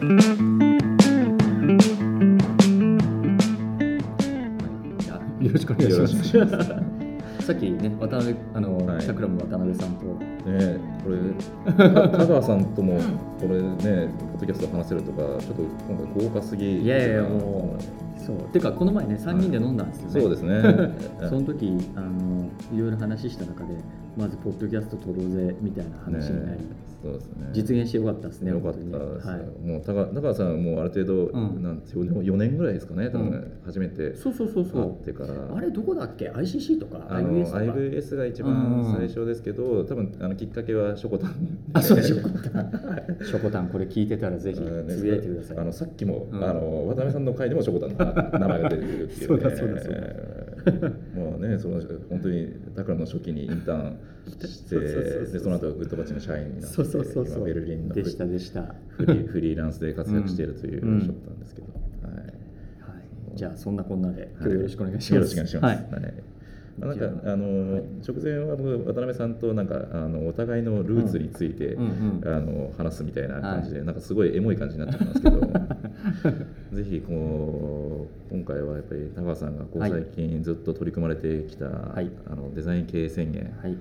よろしくお願いします。さっきね渡辺あの、はい。チャクラム渡辺さんと。ねこれ た田川さんともこれねポッドキャスト話せるとかちょっと今回豪華すぎいやいやもうそう。てかこの前ね3人で飲んだんですよね、そうですね。その時あのいろいろ話した中でまずポッドキャスト撮ろうぜみたいな話になり、ねそうですね。実現してよかったですねよかったです、はい。もう田川田川さんはもうある程度、うん。なんですよ4年ぐらいですかね多分、うん。初めてそうそうそうそ会ってかあれどこだっけ？ICC とか？あの IBS とか？IVS が一番最初ですけど、多分あのきっかけはショコタン。あそうショコタン。ショコタンこれ聞いてたらぜひつぶやいてください。あのさっきも、うん。あの渡辺さんの回でもショコタンの名前が出てくるっていう、ね、そうだそうだそうもうねその本当にタクラの初期にインターンしてでその後グッドバッチの社員になってそうそうそうそう。今ベルリンのでしたでした。フリーフリーランスで活躍しているといううん。ショットなん。ですけど、はい。はい、じゃあそんなこんなで今日よろしくお願いします、よろしくお願いします。はい。はい。まあなんかあの、はい。直前は僕渡辺さんとなんかあのお互いのルーツについて、うんうんうんあの話すみたいな感じで、はなんかすごいエモい感じになっちゃったんですけど ぜひこう今回はやっぱり高橋さんがこうはい最近ずっと取り組まれてきた、い。あのデザイン経営宣言はい。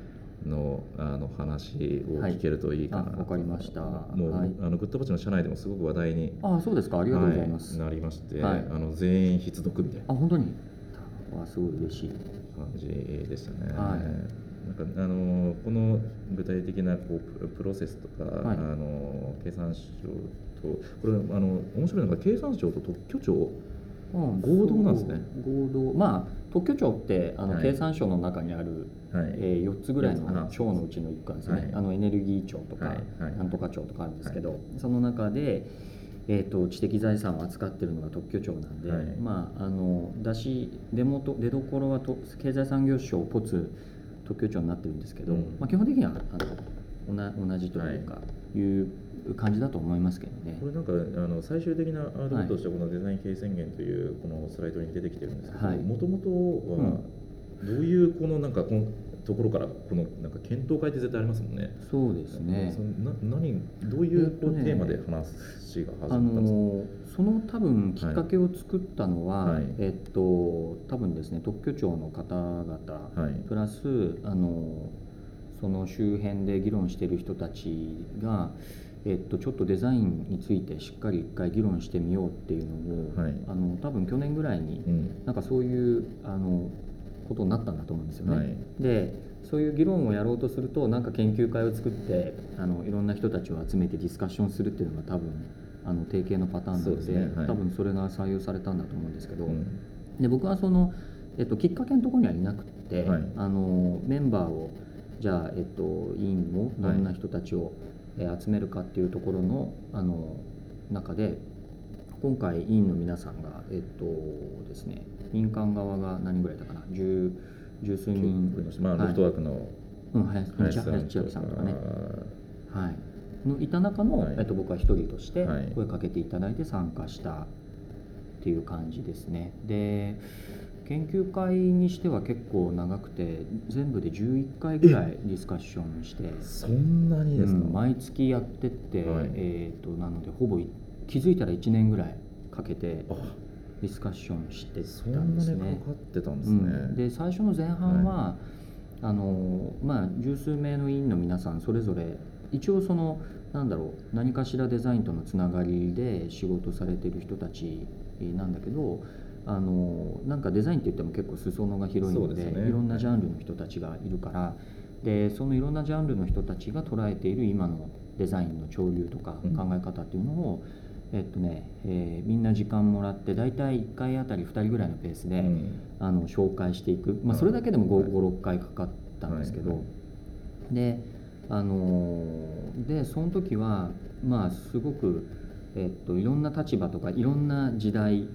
のあの話を聞けるといいかなと、はいかりました。もう、はい。あのグッドバッチの社内でもすごく話題にああそうですか。ありがとうございます、はい。なりまして、はい。あの全員必読みたいな。あ本当に。あすごい嬉しい感じでしたね。はい。なんかあのこの具体的なこうププロセスとか、はい。あの経産省とこれあの面白いのが経産省と特許庁。うん。合同なんですね。合同。まあ特許庁ってあの、はい。経産省の中にある、はい。えー4つぐらいの庁のうちの1個なんですね、はい。あのエネルギー庁とか、はい。はい。なんとか庁とかあるんですけど、その中で、えー、と知的財産を扱ってるのが特許庁なんで、はい。まああの出し出元出どころはと経済産業省ポツ特許庁になってるんですけど、うん。まあ、基本的にはあの同同じというか、い。う感じだと思いますけどね。こ。れなんかあの最終的なアートとしてこのデザイン経営宣言というこのスライドに出てきてるんですけどはい。もともとはどういうこのなんかこのところからこのなんか検討会って絶対ありますもんね。そうですね。な何どういうこうテーマで話が始あまったんですか。のその多分きっかけを作ったのは、はい。えっと多分ですね特許庁の方々、はい。プラスあのその周辺で議論している人たちが、えっと、ちょっとデザインについてしっかり一回議論してみようっていうのを、はい。あの多分去年ぐらいにうん。なんかそういうあのことになったんだと思うんですよね。はい。でそういう議論をやろうとするとなんか研究会を作ってあのいろんな人たちを集めてディスカッションするっていうのが多分あの定型のパターンなのでね。はい。多分それが採用されたんだと思うんですけど、うん。で僕はその、えっと、きっかけのところにはいなくて、はい。あのメンバーをじゃあ、えっと、委員もどんな人たちを、えー集めるかっていうところのあの中で今回委員の皆さんがえっとですね民間側が何人ぐらいだかな？十十数人まあ、ロフトワークのうん、林林林千秋さんとかね、あはい、のいた中の、はい。えっと、僕は一人としてはい。声かけていただいて参加したっていう感じですね。で研究会にしては結構長くて全部で11回ぐらいディスカッションして、ーそんなにですか、うん毎月やってって、はい。えー、となのでほぼい気づいたら1年ぐらいかけてあディスカッションしてそたんですね。かかってたんですね、うん、で最初の前半は、あのまあ、十数名の委員の皆さんそれぞれ一応そのなんだろう何かしらデザインとのつながりで仕事されてる人たちなんだけどあのなんかデザインって言っても結構裾野が広いのでね。いろんなジャンルの人たちがいるからでそのいろんなジャンルの人たちが捉えている今のデザインの潮流とかうん。考え方っていうのを、えっとねえーみんな時間もらって大体1回あたり2人ぐらいのペースで、うん。あの紹介していく、まあ、はい。それだけでもはい。56回かかったんですけど、はい。であのーでその時はまあすごく、えっと、いろんな立場とかいろんな時代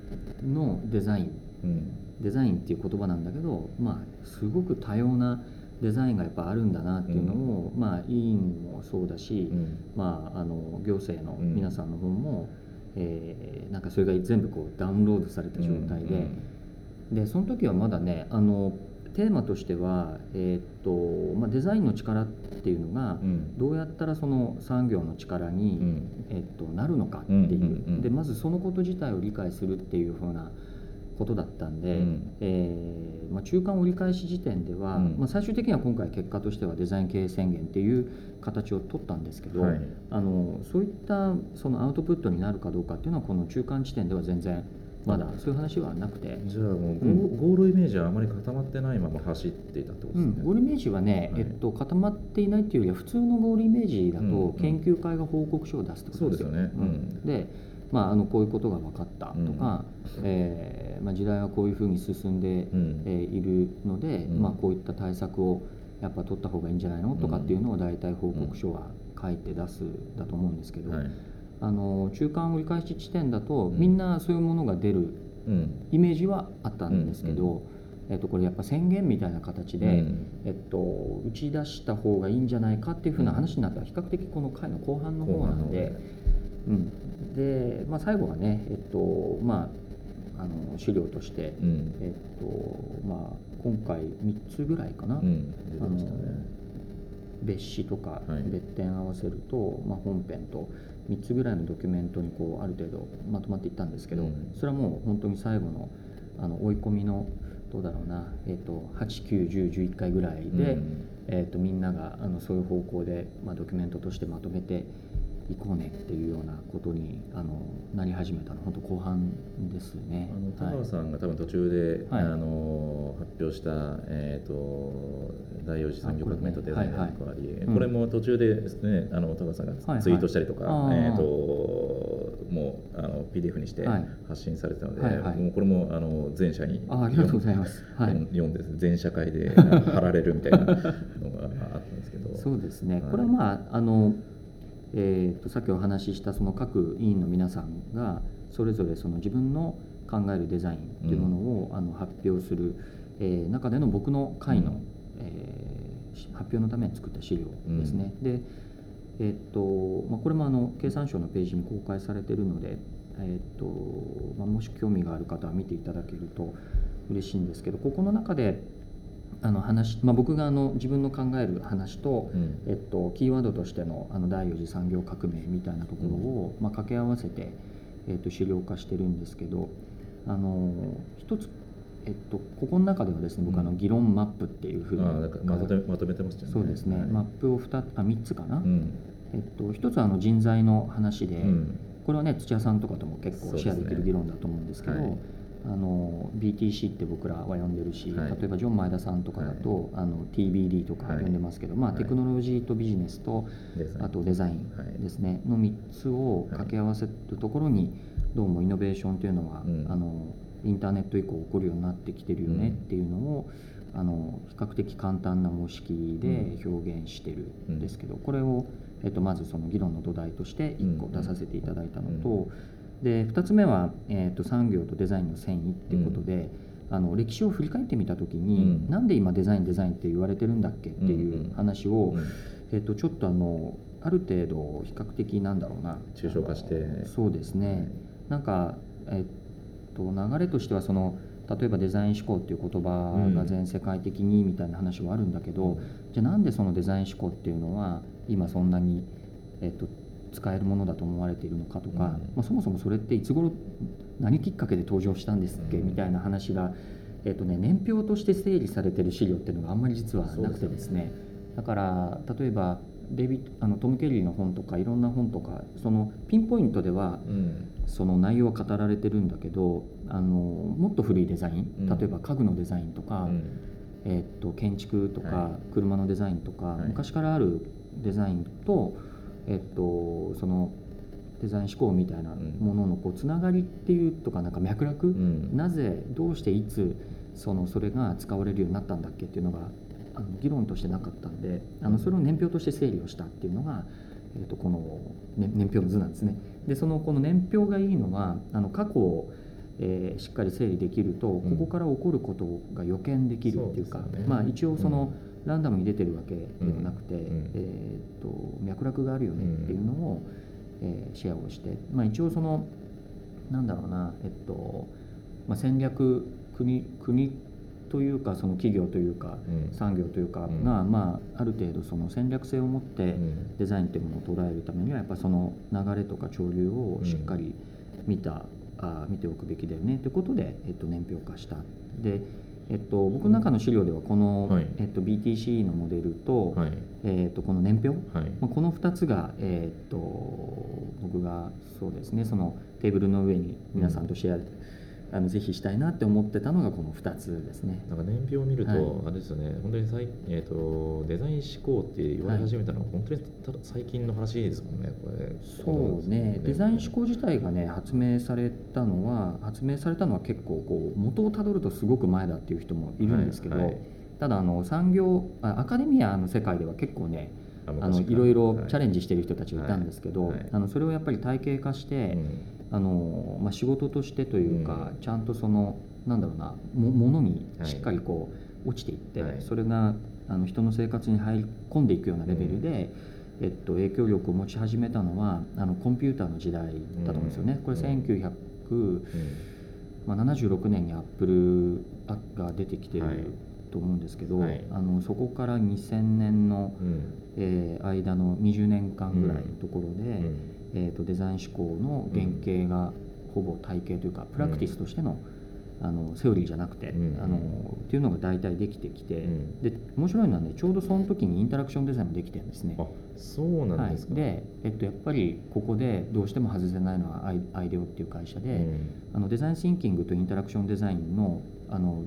のデザイン。うん。デザインっていう言葉なんだけど、まあ、すごく多様なデザインがやっぱあるんだなっていうのを、まあ、委員もそうだし、うん。まあ、あの行政の皆さんの方も、えーなんかそれが全部こうダウンロードされた状態で。でその時はまだねあのテーマとしては、えーっとまあ、デザインの力っていうのがうん。どうやったらその産業の力に、うん。えっと、なるのかっていう,、でまずそのこと自体を理解するっていうふうなことだったんで、うん。えーまあ、中間折り返し時点では、うん。まあ、最終的には今回結果としてはデザイン経営宣言っていう形を取ったんですけど、はい。あのそういったそのアウトプットになるかどうかっていうのはこの中間地点では全然まだそういう話はなくて。じゃあもうゴ,、ールイメージはあまり固まってないまま走っていたってことですね、うん、ゴールイメージはね、はい。えっと、固まっていないっていうよりは普通のゴールイメージだと研究会が報告書を出すってことですよ。そうですよね。うん。ん。で、まあ、あのこういうことが分かったとか、えーまあ、時代はこういうふうに進んで、うん。えーいるので、うん。まあ、こういった対策をやっぱ取った方がいいんじゃないのとかっていうのを大体報告書は書いて出すだと思うんですけど、はい。あの中間折り返し地点だと、うん。みんなそういうものが出るうん。イメージはあったんですけど、うんえっと、これやっぱ宣言みたいな形で、うん。えっと、打ち出した方がいいんじゃないかっていうふうな話になったら比較的この回の後半の方なんで、うん。でまあ、最後はね、えっとまあ、あの資料として、うん。えっとまあ、今回3つぐらいかな、うん。出てましたね別紙とかはい。別点合わせると、まあ、本編と3つぐらいのドキュメントにこうある程度まとまっていったんですけど、うん。それはもう本当に最後のあの追い込みのどうだろうな、えっと891011回ぐらいで、うん。えっとみんながあのそういう方向で、まあ、ドキュメントとしてまとめていこうねっていうようなことにあのなり始めたの本当後半ですね。あの田はい。川さんが多分途中で、はい。あの発表した、えー、と第4次産業革命とデザインのはいはい。役割、うん。これも途中でですねあの田川さんはいはい。がツイートしたりとか、あー。えー、ともうあの PDF にしてはい。発信されてたので、はいはい。もうこれもあの全社にあありがとうございます。はい。読んで全社会で貼られるみたいなのがあったんですけど。そうですね、はい。これはまああの、えー、とさっきお話ししたその各委員の皆さんがそれぞれその自分の考えるデザインっていうものを、あの発表する、えー中での僕の会の、うんえーし発表のために作った資料ですね。でえーっとまあ、これもあの経産省のページに公開されているので、えーっとまあ、もし興味がある方は見ていただけると嬉しいんですけどここの中であの話、まあ、僕があの自分の考える話と、うん。えっと、キーワードとしてのあの第4次産業革命みたいなところを、まあ、掛け合わせて、えっと、資料化してるんですけどあの一つ、えっと、ここの中ではですね僕あのうん議論マップっていうふうにあーなんかまとめまとめてましたよね。そうですね、はい。マップを 2, あ3つかな、うん。えっと、一つはあの人材の話で、うん。これはね土屋さんとかとも結構シェアできる議論だと思うんですけどあの BTC って僕らは呼んでるし、はい。例えばジョン前田さんとかだと、あの TBD とか呼んでますけど、まあ、はいテクノロジーとビジネスと、あとデザインはい。ですね、の3つを掛け合わせるところにどうもイノベーションというのは、うん。あのインターネット以降起こるようになってきてるよねっていうのを、あの比較的簡単な模式で表現してるんですけど、これを、えっと、まずその議論の土台として1個出させていただいたのと、で2つ目は、えっと産業とデザインの繊維っていうことで、あの歴史を振り返ってみた時に、うん。なんで今デザインデザインって言われてるんだっけっていう話を、うんえっと、ちょっとあのある程度比較的なんだろうな。抽象化して。そうですね、なんか、えっと、流れとしてはその例えばデザイン思考っていう言葉が全世界的にみたいな話はあるんだけど、じゃあなんでそのデザイン思考っていうのは今そんなに、えっと、使えるものだと思われているのかとか、うん。まあ、そもそもそれっていつ頃何きっかけで登場したんですっけ、うん。みたいな話が、えっとね、年表として整理されてる資料っていうのがあんまり実はなくてですね。だから例えばデイビあのトム・ケリーの本とかいろんな本とかそのピンポイントではうん。その内容は語られてるんだけどあのもっと古いデザインうん。例えば家具のデザインとか、うん。えっと建築とか、は車のデザインとか、はい。昔からあるデザインと,、えっとそのデザイン思考みたいなもののこうつながりっていうとかなんか脈絡、うん。なぜどうしていつそのそれが使われるようになったんだっけっていうのがあの議論としてなかったんであのそれを年表として整理をしたっていうのが、えー、とこの、ね、年表の図なんですね。でそのこの年表がいいのはあの過去を、えーしっかり整理できるとこん。こから起こることが予見できるっていうか、そうですよね。まあ、一応その、ランダムに出てるわけではなくて、ん。えー、と脈絡があるよねっていうのを、えーシェアをして、まあ、一応そのなんだろうな、えっとまあ、戦略国国というかその企業というかうん。産業というかうん。が、まあ、ある程度その戦略性を持ってうん。デザインというものを捉えるためにはやっぱその流れとか潮流をしっかり見た、あ見ておくべきだよねということで、えっと、年表化した。でえっと、僕の中の資料ではこの、はい。えっと、BTC のモデルと,、はい。えっとこの年表はい。まあ、この2つが、えーっと僕がそうですねそのテーブルの上に皆さんとシェア、あのぜひしたいなって思ってたのがこの2つですね。なんか年表を見ると、はい。あれですよね、本当にさい、えー、とデザイン思考って言われ始めたのは、本当に最近の話ですもんね、これ。そうね。デザイン思考自体がね発明されたのは発明されたのは結構こう元をたどるとすごく前だっていう人もいるんですけど、はいはい。ただあの産業あアカデミアの世界では結構ねああのいろい。ろチャレンジ、ジしてる人たちがいたんですけど、はい。はい。あのそれをやっぱり体系化して、うんあのまあ、仕事としてというか、うん。ちゃんとそのなんだろうなもものにはい。しっかりこう落ちていって、はい。それがあの人の生活に入り込んでいくようなレベルで、えっと、影響力を持ち始めたのはあのコンピューターの時代だと思うんですよね。これうん。1976年にアップルが出てきてるはいと思うんですけど、はい。あのそこから2000年の、うんうん。えー間の20年間ぐらいのところで、うんえー、とデザイン思考の原型がほぼ体系というかプラクティスとしての,、あのセオリーじゃなくて、うん。あのっていうのが大体できてきて、うん。で面白いのはねちょうどその時にインタラクションデザインもできてるんですね。あそうなんですか。はい、で、えっと、やっぱりここでどうしても外せないのはアイアイデオっていう会社で、うん。あのデザインシンキングとインタラクションデザインのあの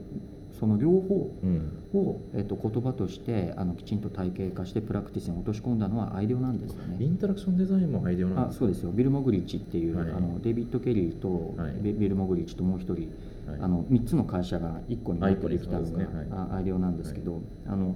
その両方うん。を、えっと、言葉としてあのきちんと体系化してプラクティスに落とし込んだのは IDEO なんですよね。インタラクションデザインも IDEO なんですか？そうですよ。ビル・モグリッチっていう、はい。あのデイビッド・ケリーと、はい。ビビル・モグリッチともう一人、はい。あの3つの会社が1個になってできたのが、ね IDEO なんですけど、あの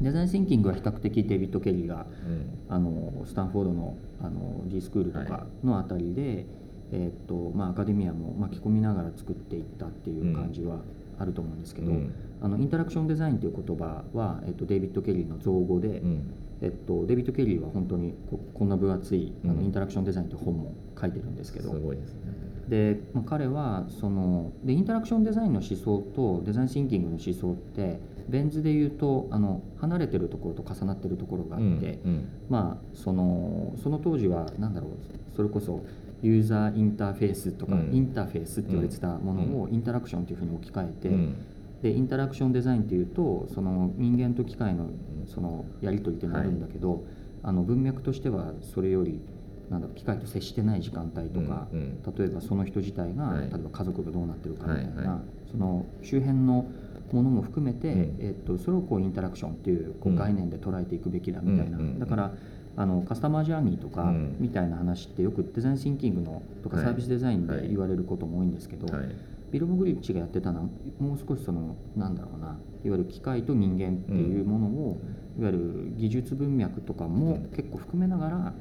デザインシンキングは比較的デイビッド・ケリーがうん。あのスタンフォードのあの G スクールとかのあたりで、えーっとまあ、アカデミアも巻き込みながら作っていったっていう感じはあると思うんですけど、うん。あのインタラクションデザインという言葉は、えーっとデイビッド・ケリーの造語で、うん。えっと、デイビッド・ケリーは本当にここんな分厚いあうん。のインタラクションデザインという本も書いてるんですけど、すごいですね。で、まあ、彼はそのでインタラクションデザインの思想とデザインシンキングの思想ってベン図で言うとあの離れてるところと重なってるところがあって、うんまあそのその当時は何だろうそれこそユーザーインターフェースとか、うん。インターフェースって言われてたものをインタラクションというふうに置き換えて、うん。でインタラクションデザインっていうとその人間と機械のそのやり取りっていうのがあるんだけど、あの文脈としてはそれよりなんだろう機械と接してない時間帯とか、うんうん。例えばその人自体が、はい。例えば家族がどうなってるかみたいな、はい。はい。その周辺のものも含めて、うん。えっと、それをこうインタラクションっていうこううん。概念で捉えていくべきだみたいな、だからあのカスタマージャーニーとかうん。みたいな話ってよくデザインシンキングのとかはい。サービスデザインはい。で言われることも多いんですけど、はい。ビル・モグリッチがやってたのはもう少しそのなんだろうないわゆる機械と人間っていうものを、いわゆる技術文脈とかも結構含めながら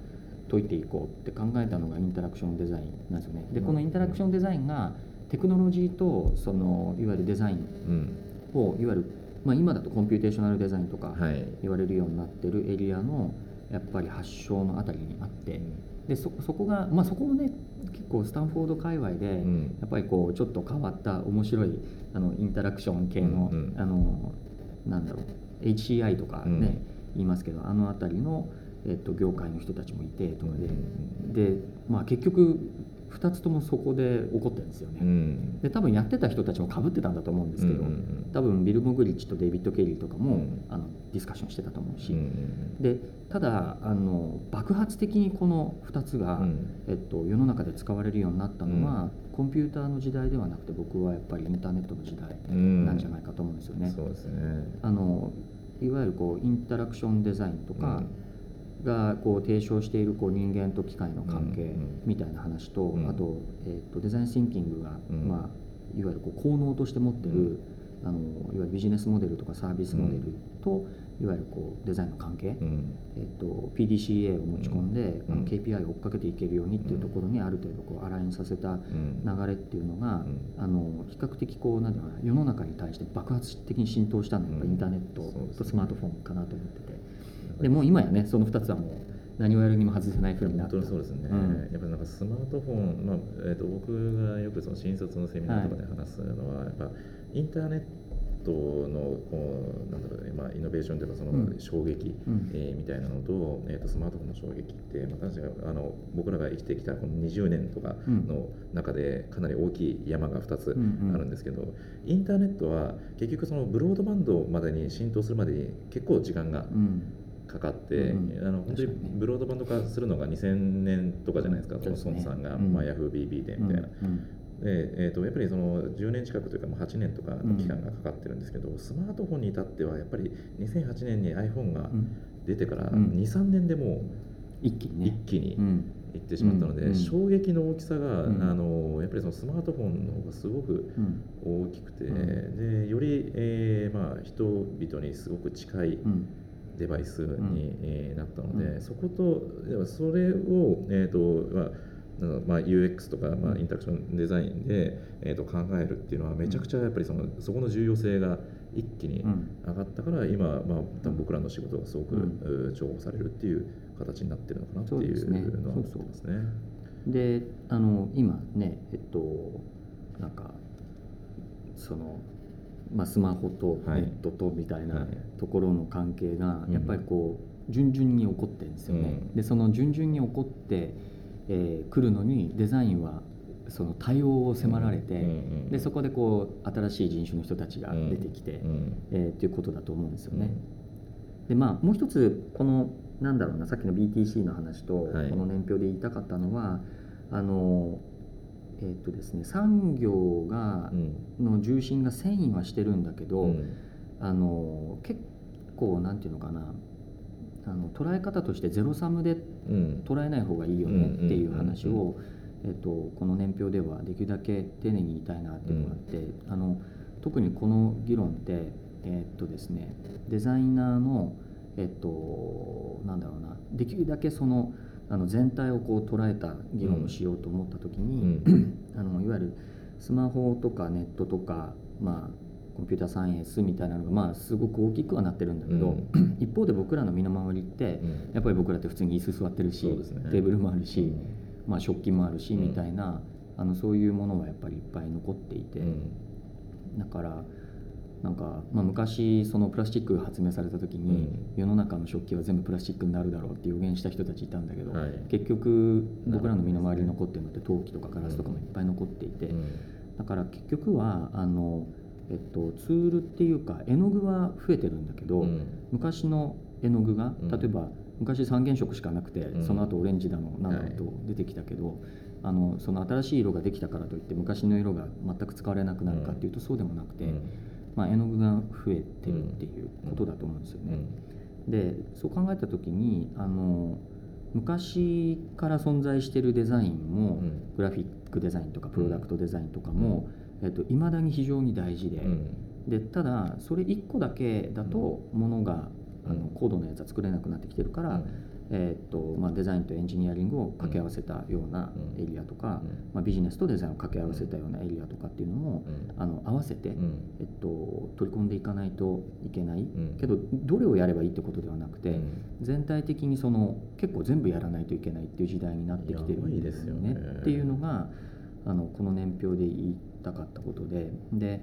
解いていこうって考えたのがインタラクションデザインなんですよね。でこのインタラクションデザインがテクノロジーとそのいわゆるデザインうん。をいわゆる、まあ、今だとコンピューテーショナルデザインとかはい。言われるようになってるエリアのやっぱり発祥のあたりにあってでそそこが、まあ、そこもね結構スタンフォード界隈で、うん。やっぱりこうちょっと変わった面白いあのインタラクション系の,、うんうんあのなんだろう HCI とかね、うん。言いますけどあの辺りの、えっと、業界の人たちもいてとかで、うん。で、まあ、結局2つともそこで起こってるんですよね。うん。で多分やってた人たちもかぶってたんだと思うんですけど、うんうんうん。多分ビル・モグリッチとデイビッド・ケリーとかも、うん。あのディスカッションしてたと思うし、うんでただあの爆発的にこの2つが、うん。えっと、世の中で使われるようになったのは、コンピューターの時代ではなくて僕はやっぱりインターネットの時代うんなんじゃないかと思うんですよね。そうですね。あのいわゆるこうインタラクションデザインとかがこう提唱しているこう人間と機械の関係うんうんみたいな話と、うん。あと,、えっとデザインシンキングが、うん。まあ、いわゆるこう効能として持ってる、あのいわゆるビジネスモデルとかサービスモデルと、いわゆるこうデザインの関係、うん。えっと、PDCA を持ち込んで、うん。あの KPI を追っかけていけるようにっていうところにある程度こうアラインさせたうん。流れっていうのが、うん。あの比較的こうなんていう世の中に対して爆発的に浸透したのはやインターネットとスマートフォンかなと思ってて、でもう今やねその2つはもう何をやるにも外せない風にな本って当にそうですね、うん。やっぱりなんかスマートフォン、まあえー、と僕がよくその新卒のセミナーとかで話すのは、やっぱインターネットのこうなんだろうね、まあ、イノベーションというかそのうん。衝撃、うん。えーみたいなのと,、えー、とスマートフォンの衝撃って、まあ、確かにあの僕らが生きてきたこの20年とかの中でかなり大きい山が2つうんうん。あるんですけど、インターネットは結局そのブロードバンドまでに浸透するまでに結構時間がうんかかって、うんあの本当にブロードバンド化するのが2000年とかじゃないですか、うんその孫さんが、うん。まあ、ヤフー BB でみたいな。うんでえー、とやっぱりその10年近くというかまあ8年とかの期間がかかってるんですけど、スマートフォンに至ってはやっぱり2008年に iPhone がうん。出てからうん。23年でも一気にう一ね気にうん。いってしまったので、うんうん。衝撃の大きさが、うん。あのやっぱりそのスマートフォンの方がすごくうん。大きくて、うん。でより、えーまあ、人々にすごく近いうんデバイスに、なったので、うん。そことそれを、えーとまあまあ、UX とか、まあ、うん。インタラクションデザインで、えー、と考えるっていうのはめちゃくちゃやっぱりそのそこの重要性が一気にうん。上がったから今、まあ、多分僕らの仕事がすごく、う重宝されるっていう形になってるのかなっていうのは思ってますね。であの今ねえっとなんかその、まあ、スマホとネはい。ットとみたいはない。ところの関係がうん。やっぱりこう順々に起こってるんですよね。うん。でその順々に起こってく、えー来るのにデザインはその対応を迫られて、うんうんでそこでこう新しい人種の人たちが出てきて、うん。えーっていうことだと思うんですよね。でまあもう一つこのなんだろうなさっきの BTC の話とはい。この年表で言いたかったのは、あのえっ、とですね産業がうん。の重心が繊維はしてるんだけど、うん。あの結構なんていうのかなあの捉え方としてゼロサムでうん。捉えない方がいいよねっていう話うんうんを、えっと、この年表ではできるだけ丁寧に言いたいなっていうのがあって、あの特にこの議論って、えっとですね、デザイナーの、えっと、なんだろうなできるだけそのあの全体をこう捉えた議論をしようと思った時うに、ん。あのいわゆるスマホとかネットとか、まあ、コンピューターサイエンスみたいなのが、まあ、すごく大きくはなってるんだけど、一方で僕らの身の回りって、うん。やっぱり僕らって普通に椅子座ってるし、ね。テーブルもあるし、うん。まあ、食器もあるし、うん。みたいなあのそういうものはやっぱりいっぱい残っていて、うん。だからなんか、まあ、昔そのプラスチックが発明された時に、うん。世の中の食器は全部プラスチックになるだろうって予言した人たちいたんだけど、はい。結局僕らの身の回りに残ってるのって陶器とかガラスとかもいっぱい残っていて、うん。だから結局はあの、えっと、ツールっていうか絵の具は増えてるんだけど、うん。昔の絵の具がうん。例えば昔三原色しかなくて、うん。その後オレンジだのなんだろうはい。と出てきたけど、あのその新しい色ができたからといって昔の色が全く使われなくなるかっていうとそうでもなくて、うんまあ、絵の具が増えてるっていうことだと思うんですよね。でそう考えた時にあの昔から存在してるデザインも、うん。グラフィックデザインとかプロダクトデザインとかも、えっと、未だに非常に大事で,、うん。でただそれ1個だけだとものが、あのうん。高度なやつは作れなくなってきてるから、えっとまあ、デザインとエンジニアリングを掛け合わせたようなうん。エリアとか、うん。まあ、ビジネスとデザインを掛け合わせたようなエリアとかっていうのも、うん。あの合わせて、うん。えっと、取り込んでいかないといけない、ん。けどどれをやればいいってことではなくて、うん。全体的にその結構全部やらないといけないっていう時代になってきてるんですよね。っていうのがあのこの年表で言いたかったことで。で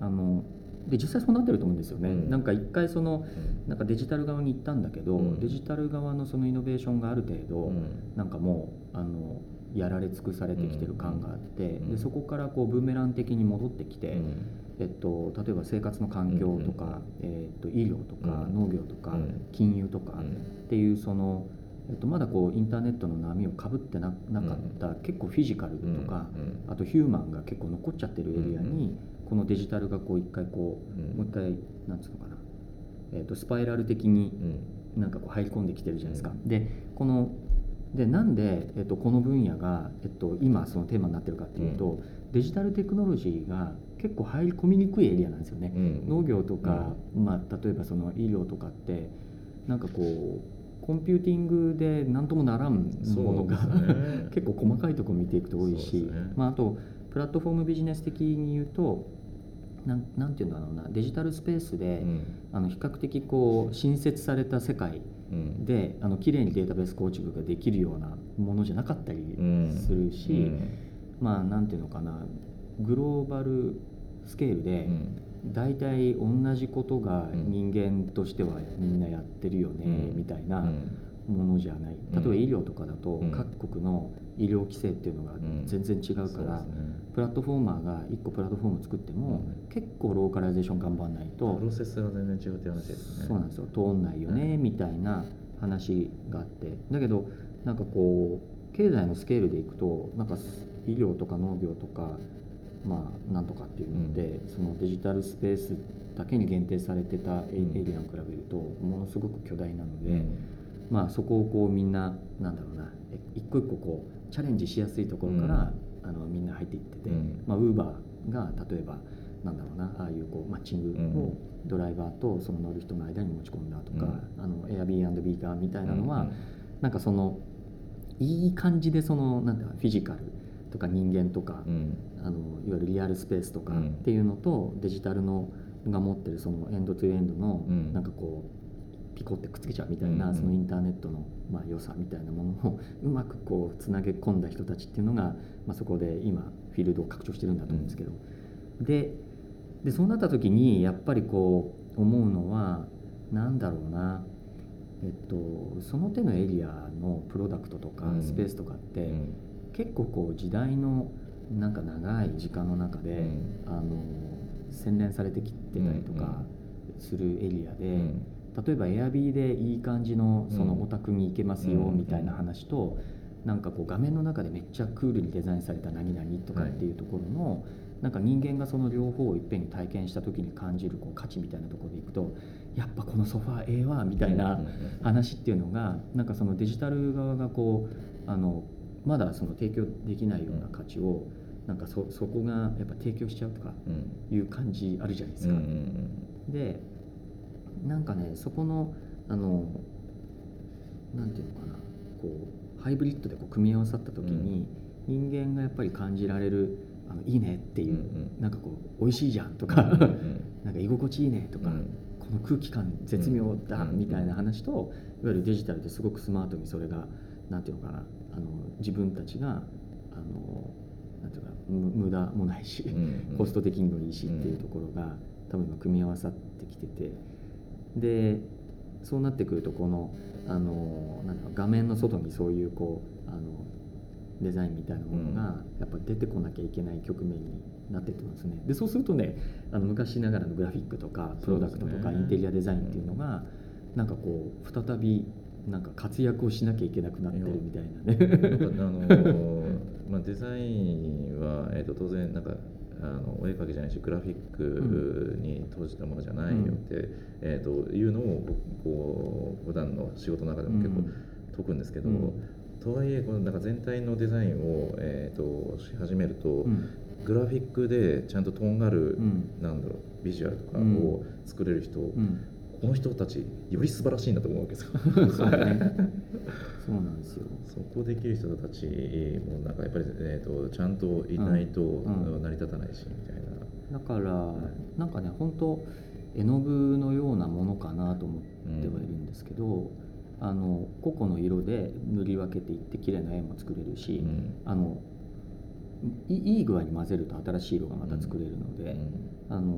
あので実際そうなってると思うんですよね、うん。なんか一回そのなんかデジタル側に行ったんだけど、うん。デジタル側のそのイノベーションがある程度、うん。なんかもうあのやられ尽くされてきてる感があって、うん。でそこからこうブーメラン的に戻ってきて、うん。えっと、例えば生活の環境とか、えっと、医療とか、うん。農業とか、うん。金融とかうん。っていうその、えっと、まだこうインターネットの波をかぶってななかった、結構フィジカルとか、うん。あとヒューマンが結構残っちゃってるエリアに、このデジタルがこう一回こう、うん。もう一回なんつうのかな、えっと、スパイラル的にうん。なんかこう入り込んできてるじゃないですか。でこのでなんで、えっと、この分野が、えっと、今そのテーマになってるかっていうと、デジタルテクノロジーが結構入り込みにくいエリアなんですよね。うん。農業とか、まあ、例えばその医療とかってなんかこうコンピューティングで何ともならんものが、ね。結構細かいところ見ていくと多いし、ね。まあ、あとプラットフォームビジネス的に言うとなんなんていうんだろうなデジタルスペースで、うん。あの比較的こう新設された世界うん。であの綺麗にデータベース構築ができるようなものじゃなかったりうんするし、うん。まあなんていうのかなグローバルスケールで、うん。大体同じことが人間としてはみんなやってるよね、みたいなものじゃない。例えば医療とかだと各国の医療規制っていうのが全然違うから、プラットフォーマーが1個プラットフォームを作っても、結構ローカライゼーション頑張んないとプロセスが全然違うって話ですね。そうなんですよ。通んないよね、みたいな話があって。だけどなんかこう経済のスケールでいくとなんか医療とか農業とかまあなんとかっていうので、うん、そのデジタルスペースだけに限定されてたエイリアン比べるとものすごく巨大なので、うん、まあそこをこうみんななんだろうな一個一個こうチャレンジしやすいところから、うん、あのみんな入っていってて、まあウーバーが例えばなんだろうなああいうこうマッチングをドライバーとその乗る人の間に持ち込んだとか、あの Airbnb がみたいなのは、うん、なんかそのいい感じでそのなんだフィジカルとか人間とか、うん、あのいわゆるリアルスペースとかっていうのと、デジタルのが持ってるそのエンドトゥエンドの、なんかこうピコってくっつけちゃうみたいな、そのインターネットのまあ良さみたいなものを うまくこうつなげ込んだ人たちっていうのが、まあ、そこで今フィールドを拡張してるんだと思うんですけど、ででそうなった時にやっぱりこう思うのは何だろうな。えっと、その手のエリアのプロダクトとかスペースとかって、うん、結構こう時代のなんか長い時間の中で、うん、あの洗練されてきてたりとかするエリアで、うん、例えばエアビーでいい感じのそのお宅に行けますよみたいな話と、なんかこう画面の中でめっちゃクールにデザインされた何々とかっていうところの、なんか人間がその両方をいっぺんに体験した時に感じるこう価値みたいなところでいくとやっぱこのソファーええわみたいな話っていうのがなんかそのデジタル側がこうあのまだその提供できないような価値を、なんかそそこがやっぱ提供しちゃうとかいう感じあるじゃないですか。でなんかねそこのあのなんていうのかなこうハイブリッドでこう組み合わさった時に、人間がやっぱり感じられるあのいいねっていう、うんうん、なんかこう美味しいじゃんとか、うんうん、なんか居心地いいねとか、うん、この空気感絶妙だみたいな話と、いわゆるデジタルですごくスマートにそれがなんていうのかなあの自分たちがあのなんていうか無駄もないし、コスト的にもいいしっていうところが多分今組み合わさってきててでそうなってくるとこのあのなん画面の外にそういうこうあのデザインみたいなものがやっぱ出てこなきゃいけない局面になってってますね。でそうするとねあの昔ながらのグラフィックとかプロダクトとかインテリアデザインっていうのがなんかこう再びなんか活躍をしなきゃいけなくなってるみたいなね。あの まあ、デザインは、えー、と当然なんかあのお絵かきじゃないしグラフィックに投じたものじゃないよって、うん、えー、というのをこう普段の仕事の中でも結構解くんですけど、うん、とはいえこのなんか全体のデザインを、えー、とし始めると、うん、グラフィックでちゃんととんがる、なんだろうビジュアルとかを作れる人、この人たちより素晴らしいんだと思うわけですよ。そうね、そうなんですよ。そこできる人たちもなんかやっぱり、えーと、ちゃんといないと成り立たないし、みたいな。だからなんかね本当絵の具のようなものかなと思ってはいるんですけど、うん、あの個々の色で塗り分けていって綺麗な絵も作れるし、うん、あのいい具合に混ぜると新しい色がまた作れるので、うん、あの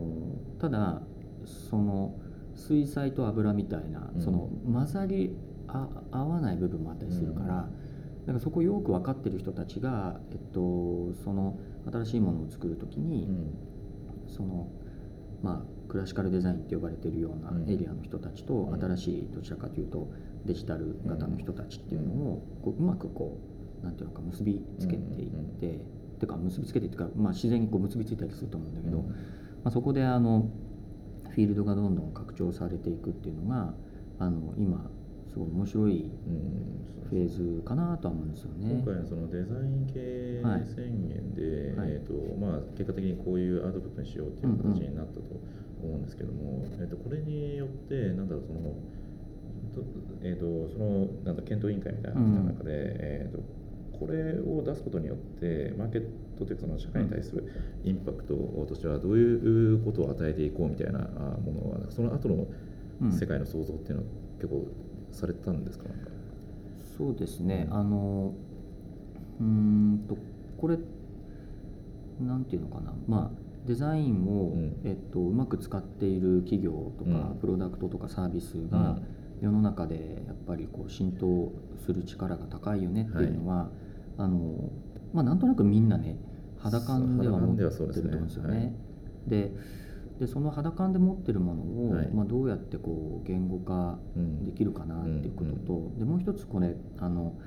ただその。水彩と油みたいな、その混ざりあ合わない部分もあったりするから、だからそこよく分かってる人たちが、えっと、その新しいものを作る時に、そのまあクラシカルデザインって呼ばれてるようなエリアの人たちと、新しいどちらかというとデジタル型の人たちっていうのをこううまくこうなんていうのか結びつけていって、っていうか結びつけてってか、まあ、自然にこう結びついたりすると思うんだけど、まあ、そこであのフィールドがどんどん拡張されていくっていうのがあの今すごい面白いフェーズかなとは思うんですよね。今回のそのデザイン系宣言で、はい、えーとまあ、結果的にこういうアウトプットにしようっていう形になったと思うんですけども、うんうん、えー、とこれによってなんだろうそのえーと、そのなんだ検討委員会みたいな中で、うん、えーとこれを出すことによってマーケットというかその社会に対するインパクトとしてはどういうことを与えていこうみたいなものはその後の世界の想像っていうのは結構されたんですか、うん、そうですね。あのうんとこれなんていうのかな。まあデザインを、えっと、うまく使っている企業とか、プロダクトとかサービスが世の中でやっぱりこう浸透する力が高いよねっていうのは、はい、あのまあ、なんとなくみんなね肌感では持ってると思うんですよね。ででその肌感で持ってるものを、はい、まあ、どうやってこう言語化できるかなっていうことと、うんうん、でもう一つこれあの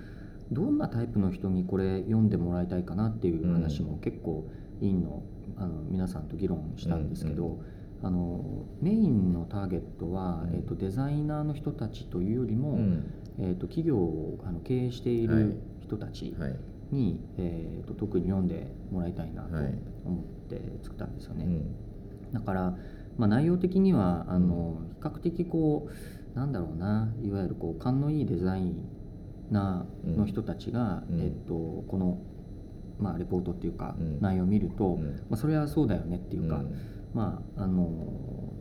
どんなタイプの人にこれ読んでもらいたいかなっていう話も結構委員のあの皆さんと議論したんですけど、うんうん、あのメインのターゲットは、えーと、デザイナーの人たちというよりも、うん、えーと、企業をあの経営している人たちに、はい、えーと、特に読んでもらいたいなと思って作ったんですよね。はいだから、まあ、内容的にはあの比較的こうなんだろうないわゆるこう勘のいいデザイナーの人たちが、えっと、この、まあ、レポートっていうか、内容を見ると、まあ、それはそうだよねっていうか、まああの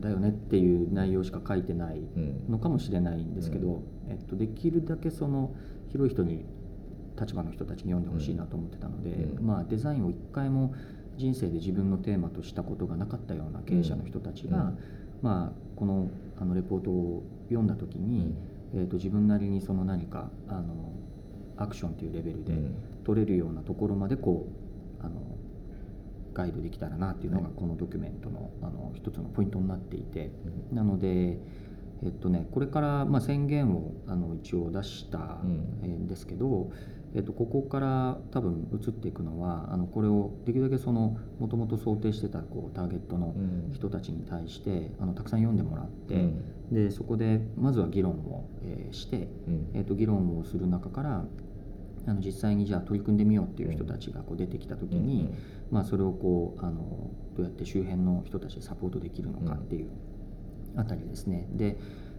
だよねっていう内容しか書いてないのかもしれないんですけど、えっと、できるだけその広い人に立場の人たちに読んでほしいなと思ってたので、まあ、デザインを一回も人生で自分のテーマとしたことがなかったような経営者の人たちが、まあ、このあのレポートを読んだ時に、えーと、自分なりにその何かあのアクションというレベルで取れるようなところまでこうあのガイドできたらなっていうのがこのドキュメントのあの一つのポイントになっていて、なので、えっとね、これからまあ宣言をあの一応出したんですけど、えっと、ここから多分移っていくのはあのこれをできるだけそのもともと想定してたこうターゲットの人たちに対して、あのたくさん読んでもらって、うん、でそこでまずは議論を、えー、して、うん、えっと、議論をする中からあの実際にじゃあ取り組んでみようっていう人たちがこう出てきた時に、まあ、それをこうあのどうやって周辺の人たちでサポートできるのかっていうあたりですね。で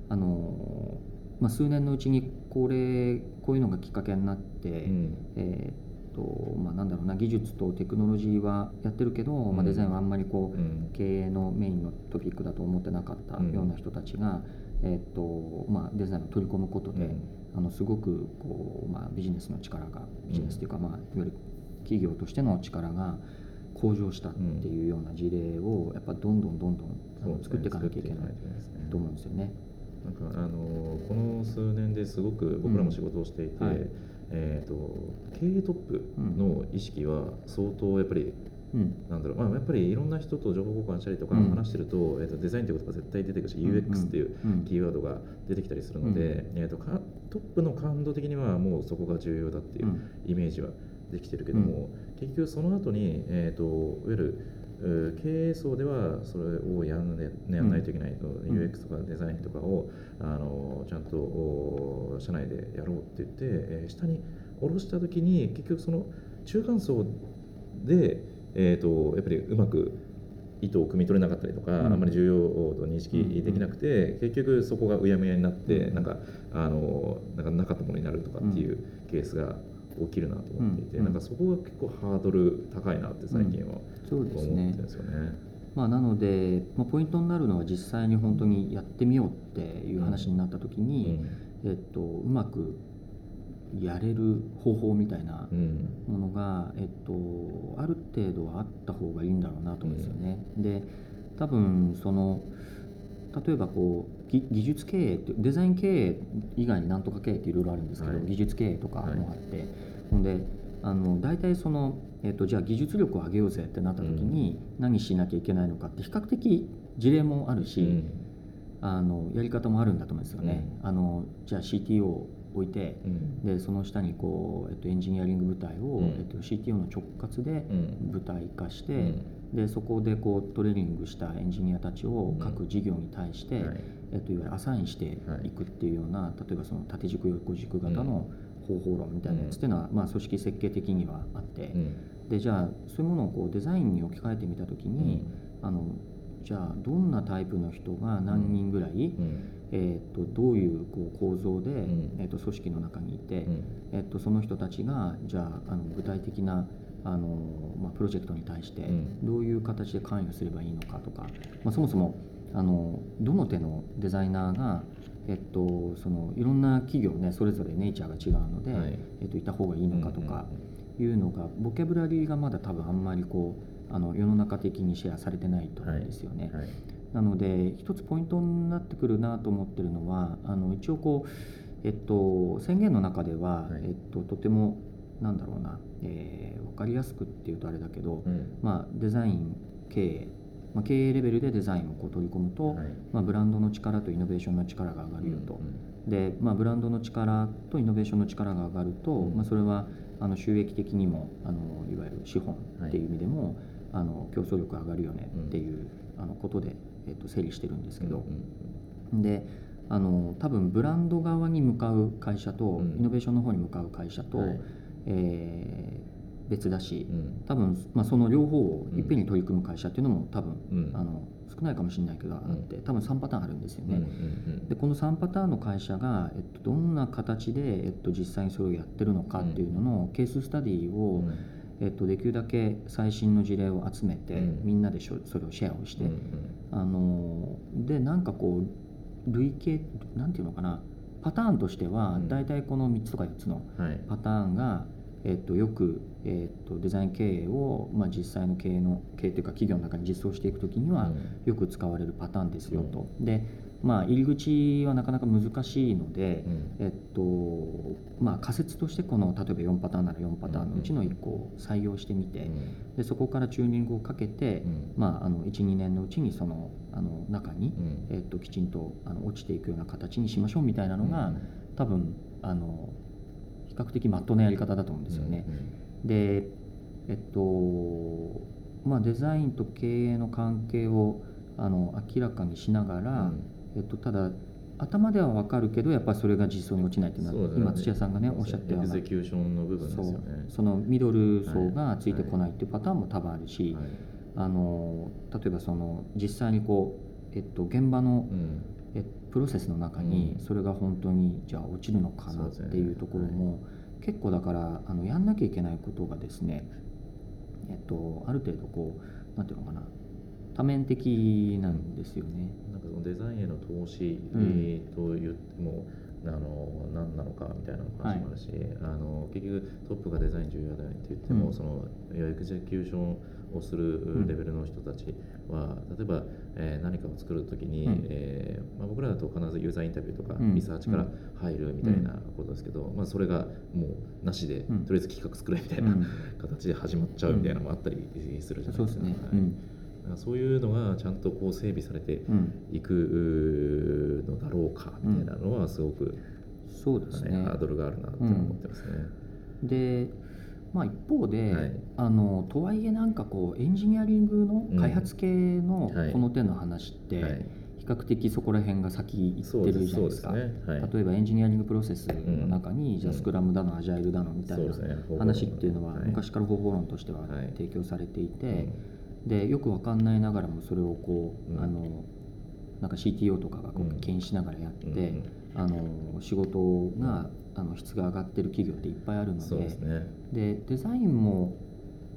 あのまあ、数年のうちにこれこういうのがきっかけになって、うん、えーとまあ、なんだろうな技術とテクノロジーはやってるけど、まあ、デザインはあんまりこう、うん、経営のメインのトピックだと思ってなかったような人たちが、えーとまあ、デザインを取り込むことで、あのすごくこう、まあ、ビジネスの力がビジネスというか、まあ、いわゆる企業としての力が向上したっていうような事例をやっぱどんどんどんどん作っていかなきゃいけないと思うんですよね。なんかあのこの数年ですごく僕らも仕事をしていて、うんはい、えーと、経営トップの意識は相当やっぱり、うん、なんだろうまあ、やっぱりいろんな人と情報交換したりとか話してると,、えーと、デザインということが絶対出てくるし、UX っていうキーワードが出てきたりするので、えーと、トップの感度的にはもうそこが重要だっていうイメージはできてるけども、結局その後に、えー、といわゆる経営層ではそれをやらないといけない、うん、UX とかデザインとかをあのちゃんと社内でやろうって言って、え下に下ろした時に結局その中間層で、えーと、やっぱりうまく意図を汲み取れなかったりとか、うん、あんまり重要と認識できなくて、うん、結局そこがうやむやになって、うん、なんかあのなんかなかったものになるとかっていうケースが起きるなと思っていて、うん、なんかそこが結構ハードル高いなって最近は思ってるんですよね。まあ、なので、まあ、ポイントになるのは実際に本当にやってみようっていう話になった時に、うん、えっと、うまくやれる方法みたいなものが、えっと、ある程度はあった方がいいんだろうなと思うんですよね。で多分その例えばこう技術経営ってデザイン経営以外になんとか経営っていろいろあるんですけど、はい、技術経営とかもあって、はい、ほんであの大体その、えーと、じゃあ技術力を上げようぜってなった時に何しなきゃいけないのかって比較的事例もあるし、うん、あのやり方もあるんだと思うんですよね。うん、あのじゃあ CTO を置いて、うん、でその下にこう、えっと、エンジニアリング部隊を、えっと、CTO の直括で部隊化して、でそこでこうトレーニングしたエンジニアたちを各事業に対して、はい。えっと、いわゆるアサインしていくっていうような、例えばその縦軸横軸型の方法論みたいなやつっていうのは、まあ、組織設計的にはあって、でじゃあそういうものをこうデザインに置き換えてみた時に、あのじゃあどんなタイプの人が何人ぐらい、えー、とどういうこう構造で、えー、と組織の中にいて、えー、とその人たちがじゃああの具体的なあの、まあ、プロジェクトに対してどういう形で関与すればいいのかとか、まあ、そもそもあのどの手のデザイナーが、えっと、そのいろんな企業ねそれぞれネイチャーが違うので、はい、えっと、いた方がいいのかとかいうのが、ボキャブラリーがまだ多分あんまりこうあの世の中的にシェアされてないと思うんですよね。はい。はい、なので一つポイントになってくるなと思ってるのはあの一応こう、えっと、宣言の中では、はい、えっと、とてもなんだろうな、えー、分かりやすくっていうとあれだけど、うん、まあ、デザイン経営まあ、経営レベルでデザインをこう取り込むと、はい、まあ、ブランドの力とイノベーションの力が上がるよと、うん、で、まあ、ブランドの力とイノベーションの力が上がると、うん、まあ、それはあの収益的にもあのいわゆる資本っていう意味でも、はい、あの競争力上がるよねっていう、あのことで、えっと、整理してるんですけど、であの多分ブランド側に向かう会社と、イノベーションの方に向かう会社と、はい、えー別だし、多分、まあ、その両方をいっぺんに取り組む会社っていうのも多分、あの少ないかもしれないけどあって多分3パターンあるんですよね。でこの3パターンの会社が、えっと、どんな形で、えっと、実際にそれをやってるのかっていうののケーススタディを、えっと、できるだけ最新の事例を集めて、みんなでそれをシェアをして、あのでなんかこう類型なんていうのかなパターンとしては大体この3つとか4つのパターンが、えっと、よく、えっと、デザイン経営を、まあ、実際の経営の経営というか企業の中に実装していく時にはよく使われるパターンですよと。でまあ、入り口はなかなか難しいので、うん、えっとまあ、仮説としてこの例えば4パターンなら4パターンのうちの1個を採用してみて、うん、でそこからチューニングをかけて、うん、まあ、あの12年のうちにそのあの中に、えっと、きちんとあの落ちていくような形にしましょうみたいなのが、多分あの比較的まっとうなやり方だと思うんですよね。でえっとまあ、デザインと経営の関係をあの明らかにしながら、うん、えっと、ただ頭では分かるけどやっぱりそれが実装に落ちないっていうのは、ね、今土屋さんがねおっしゃったような。そのミドル層がついてこないっていうパターンも多分あるし、はい。はい、あの例えばその実際にこう、えっと、現場の、うん。えプロセスの中にそれが本当にじゃあ落ちるのかなっていうところも、結構だからあのやんなきゃいけないことがですね、えっと、ある程度こうなんていうのかな多面的なんですよね。のデザインへの投資と言っても、うん、あの何なのかみたいな話もあるし、はい、あの結局トップがデザイン重要だよねって言っても、うん、そのエグゼキューションをするレベルの人たちは、例えば、えー、何かを作る時に、うん、えー、まあ、僕らだと必ずユーザーインタビューとか、リサーチから入るみたいなことですけど、まあ、それがもうなしで、とりあえず企画作れみたいな形で始まっちゃうみたいなのもあったりするじゃないですか。そういうのがちゃんとこう整備されていくのだろうかみたいなのはすごく、そうですね、ハードルがあるなって思ってますね。でまあ、一方で、はい、あのとはいえなんかこうエンジニアリングの開発系のこの手の話って、比較的そこら辺が先行ってるじゃないですか、ね。はい、例えばエンジニアリングプロセスの中に、うん、じゃあスクラムだのアジャイルだのみたいな話っていうのは昔から方法論としては提供されていて、でよく分かんないながらもそれをこう、うん、あのなんか CTO とかがこう牽引しながらやって、うん、あの仕事があの質が上がってる企業っていっぱいあるのでで、ね、デザインも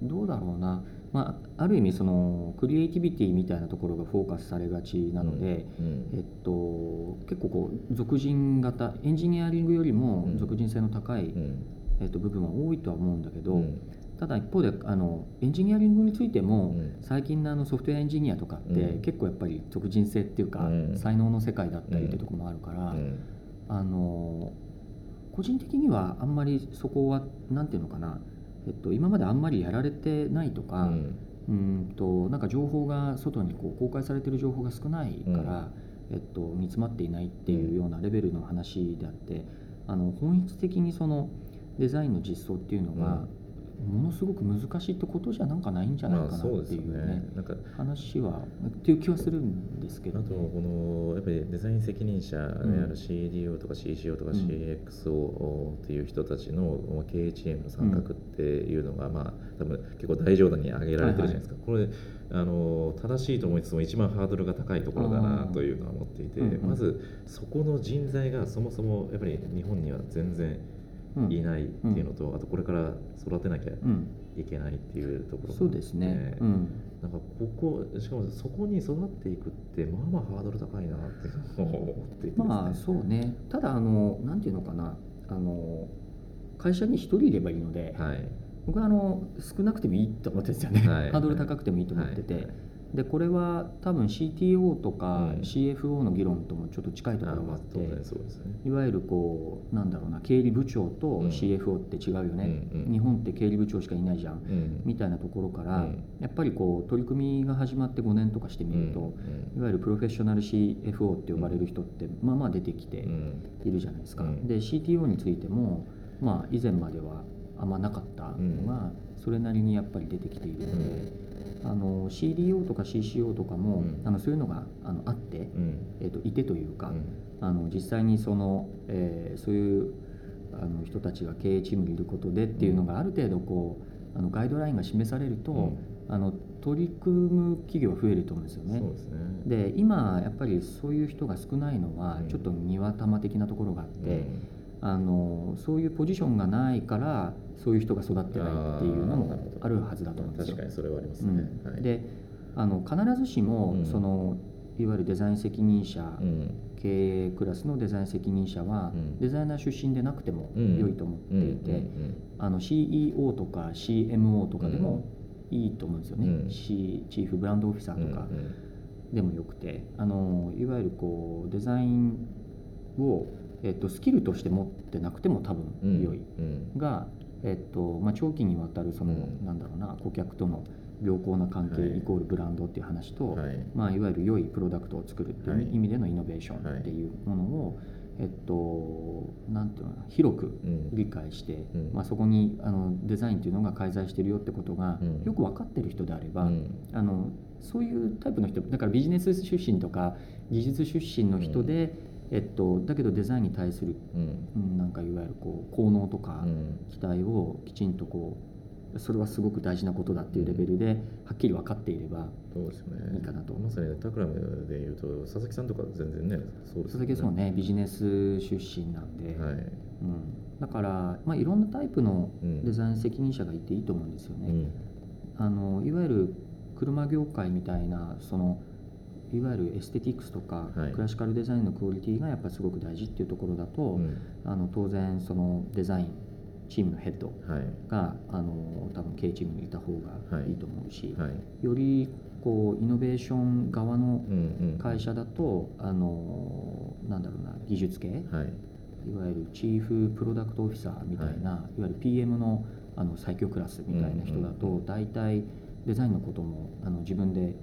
どうだろうな、まあ、ある意味そのクリエイティビティみたいなところがフォーカスされがちなので、うんうん、えっと、結構こう俗人型エンジニアリングよりも俗人性の高い、うん、えっと、部分は多いとは思うんだけど、ただ一方であのエンジニアリングについても、最近のあのソフトウェアエンジニアとかって、結構やっぱり俗人性っていうか、才能の世界だったりっていうところもあるから、あの個人的にはあんまりそこは何て言うのかな、えっと、今まであんまりやられてないとか、うん、うんとなんか情報が外にこう公開されてる情報が少ないから、うん、えっと、煮詰まっていないっていうようなレベルの話であってあの本質的にそのデザインの実装っていうのが、ものすごく難しいってことじゃなんかないんじゃないかなっていうね,、ね。なんか話はっていう気はするんですけど、ね、あとこのやっぱりデザイン責任者である CDO とか CCO とか CXO っていう人たちの経営チームの参画っていうのが、まあ多分結構大冗談に挙げられてるじゃないですか、はいはい、これあの正しいと思いつつも一番ハードルが高いところだなというのは思っていて、まずそこの人材がそもそもやっぱり日本には全然いないっていうのと、あとこれから育てなきゃいけないっていうところ、そうですね、なんかここしかもそこに育っていくってまあまあハードル高いなって思っていて、ね、まあそうね。ただあのなんていうのかな。あの会社に一人いればいいので、はい、僕はあの少なくてもいいと思ってるんですよね、はい、ハードル高くてもいいと思ってて、はい。はいでこれは多分 CTO とか CFO の議論ともちょっと近いところがあって、うん。ねね、いわゆるこうなんだろうな経理部長と CFO って違うよね、うん。うん、日本って経理部長しかいないじゃん、うん、みたいなところから、うん、やっぱりこう取り組みが始まって5年とかしてみると、いわゆるプロフェッショナル CFO って呼ばれる人ってまあまあ出てきているじゃないですか。で CTO についても、まあ、以前まではあんまなかったのが、それなりにやっぱり出てきているので。あの CDO とか CCO とかも、あのそういうのがあのあって、えー、といてというか、あの実際にその、えー、そういうあの人たちが経営チームにいることでっていうのがある程度こうあのガイドラインが示されると、あの取り組む企業は増えると思うんですよね。で、ね、今やっぱりそういう人が少ないのは、ちょっと庭玉的なところがあって、あのそういうポジションがないからそういう人が育ってないっていうのもあるはずだと思うんですよ。確かにそれはありますね。うん。はい、であの必ずしも、そのいわゆるデザイン責任者、うん、経営クラスのデザイン責任者は、うん、デザイナー出身でなくても良いと思っていて、あの CEO とか CMO とかでもいいと思うんですよね、うん、チーフブランドオフィサーとかでもよくて。あのいわゆるこうデザインをえっと、スキルとして持ってなくても多分良い、が、えっとまあ、長期にわたるその、なんだろうな顧客との良好な関係イコールブランドっていう話と、はい。まあ、いわゆる良いプロダクトを作るっていう意味でのイノベーションっていうものを、えっと、なんていうのかな広く理解して、うん、まあ、そこにあのデザインっていうのが介在してるよってことがよく分かってる人であれば、うん、あのそういうタイプの人だからビジネス出身とか技術出身の人で、えっと、だけどデザインに対する、うん、なんかいわゆるこう効能とか期待をきちんとこうそれはすごく大事なことだっていうレベルではっきり分かっていればいいかなと、まさにタクラムでいうと佐々木さんとか全然ねそうですね。佐々木そうねビジネス出身なんで、はい。うん、だから、まあ、いろんなタイプのデザイン責任者がいていいと思うんですよね、うん、あのいわゆる車業界みたいなそのいわゆるエステティクスとか、はい、クラシカルデザインのクオリティがやっぱりすごく大事っていうところだと、うん、あの当然そのデザインチームのヘッドが、はい、あの多分経営チームにいた方がい。いと思うし、はい、よりこうイノベーション側の会社だと、うん。うん、あのなんだろうな技術系、はい、いわゆるチーフプロダクトオフィサーみたいな、はい、いわゆる PM のあの最強クラスみたいな人だと、大体デザインのこともあの自分で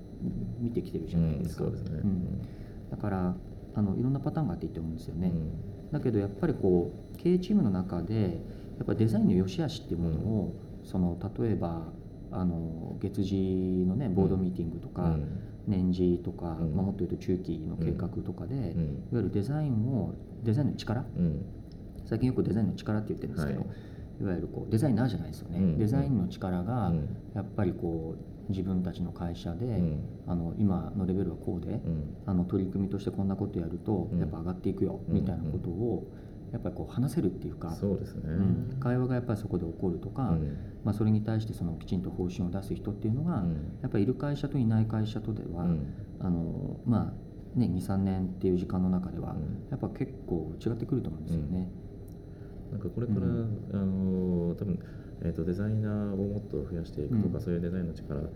見てきてるじゃないですか、うん、すね。うん、だからあのいろんなパターンがあっていいと思うんですよね、だけどやっぱりこう経営チームの中でやっぱデザインの良し悪しっていうものを、その例えばあの月次のねボードミーティングとか、年次とか、まあ、もっと言うと中期の計画とかで、いわゆるデザインをデザインの力、最近よくデザインの力って言ってるん。ですけど、はいいわゆるこうデザイナーじゃないですよね、うん、デザインの力？がやっぱりこう自分たちの会社で、うん、あの今のレベルはこうで、うん、あの取り組みとしてこんなことやるとやっぱ上がっていくよ、みたいなことをやっぱりこう話せるっていうかそうですね、会話がやっぱりそこで起こるとか、まあ、それに対してそのきちんと方針を出す人っていうのが、やっぱりいる会社といない会社とでは、あのまあね、23年っていう時間の中では、やっぱ結構違ってくると思うんですよね。なんかこれから、うん、あの多分えーと、デザイナーをもっと増やしていくとか、うん、そういうデザインの力、うん、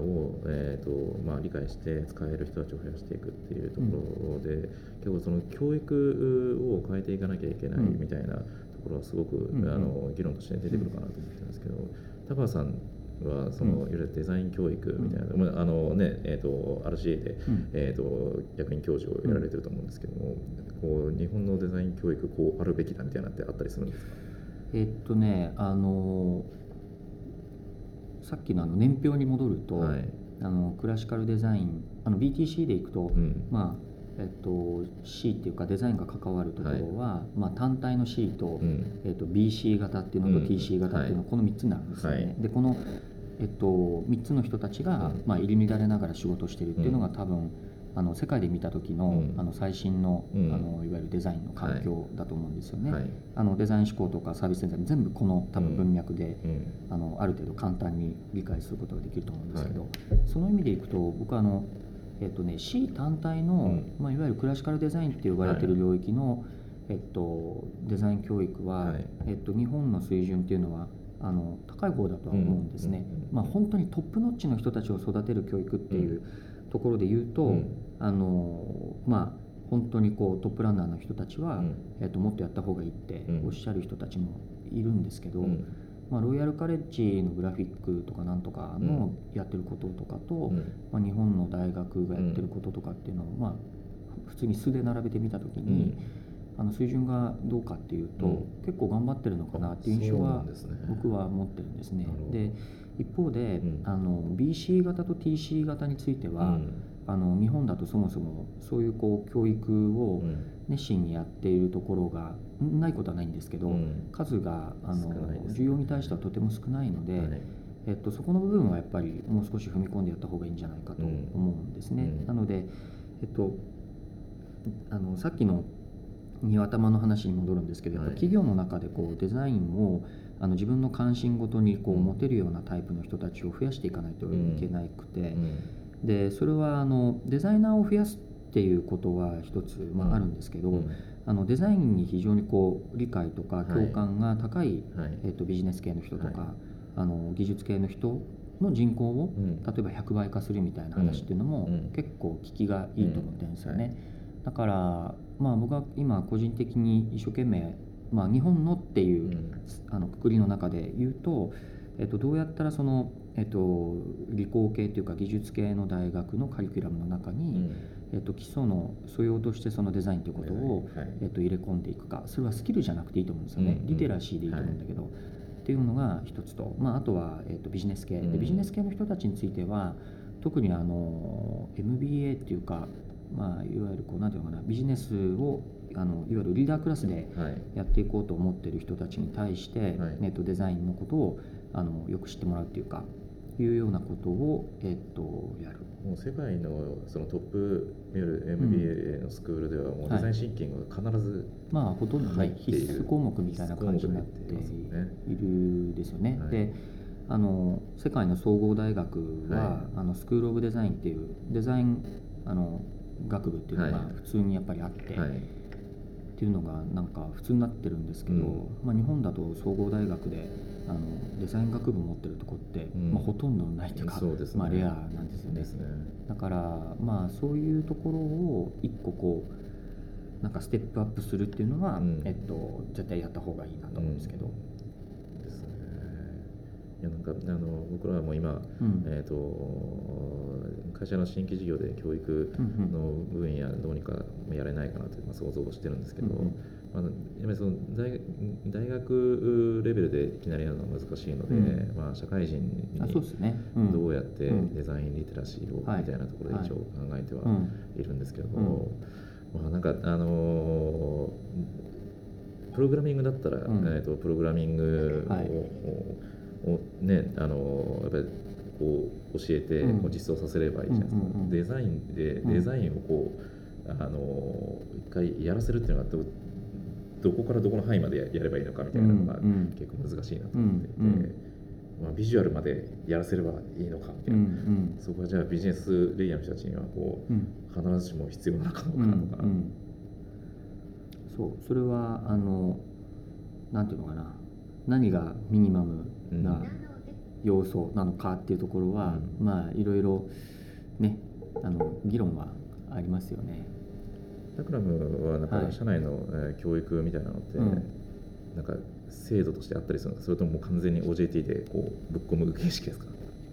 を、えーとまあ、理解して使える人たちを増やしていくっていうところで、うん、結構その教育を変えていかなきゃいけないみたいなところはすごく、あの議論として出てくるかなと思ってるんですけど田川さんはそのいわゆるデザイン教育みたいな、うん、あのねえーと、RCA で、うん、えーと、役員教授をやられてると思うんですけども、こう日本のデザイン教育こうあるべきだみたいなってあったりするんですか？えっとねあのさっきのあの年表に戻ると、はい、あのクラシカルデザインあの BTC でいくと、うん、まあえっと、C っていうかデザインが関わるところは、はい、まあ、単体の C と,、うん、えっと BC 型っていうのと TC 型っていうの、この3つになるんですよね。はい、でこの、えっと、3つの人たちが、まあ、入り乱れながら仕事してるっていうのが多分、あの世界で見た時の,、あの最新の,、あのいわゆるデザインの環境だと思うんですよね。あのデザイン思考とかサービスデザイン全部この多分文脈で、あのある程度簡単に理解することができると思うんですけど、その意味でいくと僕はあのえっとね、C 単体の、うん、まあ、いわゆるクラシカルデザインって呼ばれてる領域の、はい、えっと、デザイン教育は、はい、えっと、日本の水準っていうのはああの高い方だとは思うんですね、まあ、本当にトップノッチの人たちを育てる教育っていうところで言うと、あのまあ本当にこうトップランナーの人たちは、えっと、もっとやった方がいいっておっしゃる人たちもいるんですけど、まあ、ロイヤルカレッジのグラフィックとかなんとかのやってることとかと、まあ、日本の大学がやってることとかっていうのを、まあ、普通に素で並べてみた時に、あの水準がどうかっていうと、結構頑張ってるのかなっていう印象は僕は持ってるんですね。で一方で、あの BC 型と TC 型については、あの日本だとそもそもそういうこう教育を熱心にやっているところがないことはないんですけど、うん、数があの、需要に対してはとても少ないので、はい、えっと、そこの部分はやっぱりもう少し踏み込んでやった方がいいんじゃないかと思うんですね。うん、なので、えっと、あのさっきのニワ玉の話に戻るんですけど、はい、企業の中でこうデザインをあの自分の関心ごとにこう持てるようなタイプの人たちを増やしていかないといけなくて、でそれはあのデザイナーを増やすっていうことは一つ、まあ、あるんですけど、うん、あのデザインに非常にこう理解とか共感が高い、はい、えーと、ビジネス系の人とか、はい、あの技術系の人の人口を、うん、例えば100倍化するみたいな話っていうのも、結構聞きがいいと思ってるんですよね。だから、まあ、僕は今個人的に一生懸命、まあ、日本のっていう、あのくくりの中で言うと、えっと、どうやったらその、えっと、理工系というか技術系の大学のカリキュラムの中に、えっと、基礎の素養としてそのデザインということを、はい、えっと、入れ込んでいくか。それはスキルじゃなくていいと思うんですよね、うんうん、リテラシーでいいと思うんだけど、はい、っていうのが一つと、まあ、あとは、えっと、ビジネス系。でビジネス系の人たちについては特にあの MBA っていうか、まあ、いわゆるこうなんていうのかなビジネスをあのいわゆるリーダークラスでやっていこうと思っている人たちに対して、はい、えっと、デザインのことをあのよく知ってもらうっていうかいうようなことを、えっと、やる。もう世界のそのトップいわゆる MBA のスクールではもうデザインシンキングが必ず、はい、まあほとんど、ね、必須項目みたいな感じになっているですよね。はい、であの世界の総合大学は、はい、あのスクール・オブ・デザインっていうデザインあの学部っていうのが普通にやっぱりあって、っていうのがなんか普通になってるんですけど、うん、まあ、日本だと総合大学であのデザイン学部持ってるとこって、うん、まあ、ほとんどないというか、ね、まあ、レアなんですよね、ね、だからまあそういうところを一個こうなんかステップアップするっていうのは、うん、えっと、絶対やった方がいいなと思うんですけど。いやなんかあの僕らはもう今、えーと会社の新規事業で教育の分野どうにかやれないかなとまあ、想像してるんですけど、まあ、やっぱりその大大学レベルでいきなりやるのは難しいので、うん、まあ、社会人にどうやってデザインリテラシーをみたいなところで一応考えてはいるんですけども、まあ、なんかあのー、プログラミングだったら、うん、えーと、プログラミングをはい、をねあのー、やっぱりこう教えてこう実装させればいいじゃないですか、デザインでデザインをこう、あの一回やらせるっていうのがどどこからどこの範囲までやればいいのかみたいなのが結構難しいなと思っていて、まあ、ビジュアルまでやらせればいいのかみたいな、そこはじゃあビジネスレイヤーの人たちにはこう、必ずしも必要なのかどうかとか、そう。それはあのなんていうのかな何がミニマムな、要素なのかっていうところは、うん、まあいろいろねあの議論はありますよね。タクラムはなんか社内の、はい、教育みたいなのって、うん、なんか制度としてあったりするのかそれとももう完全に OJT でこうぶっ込む形式ですか？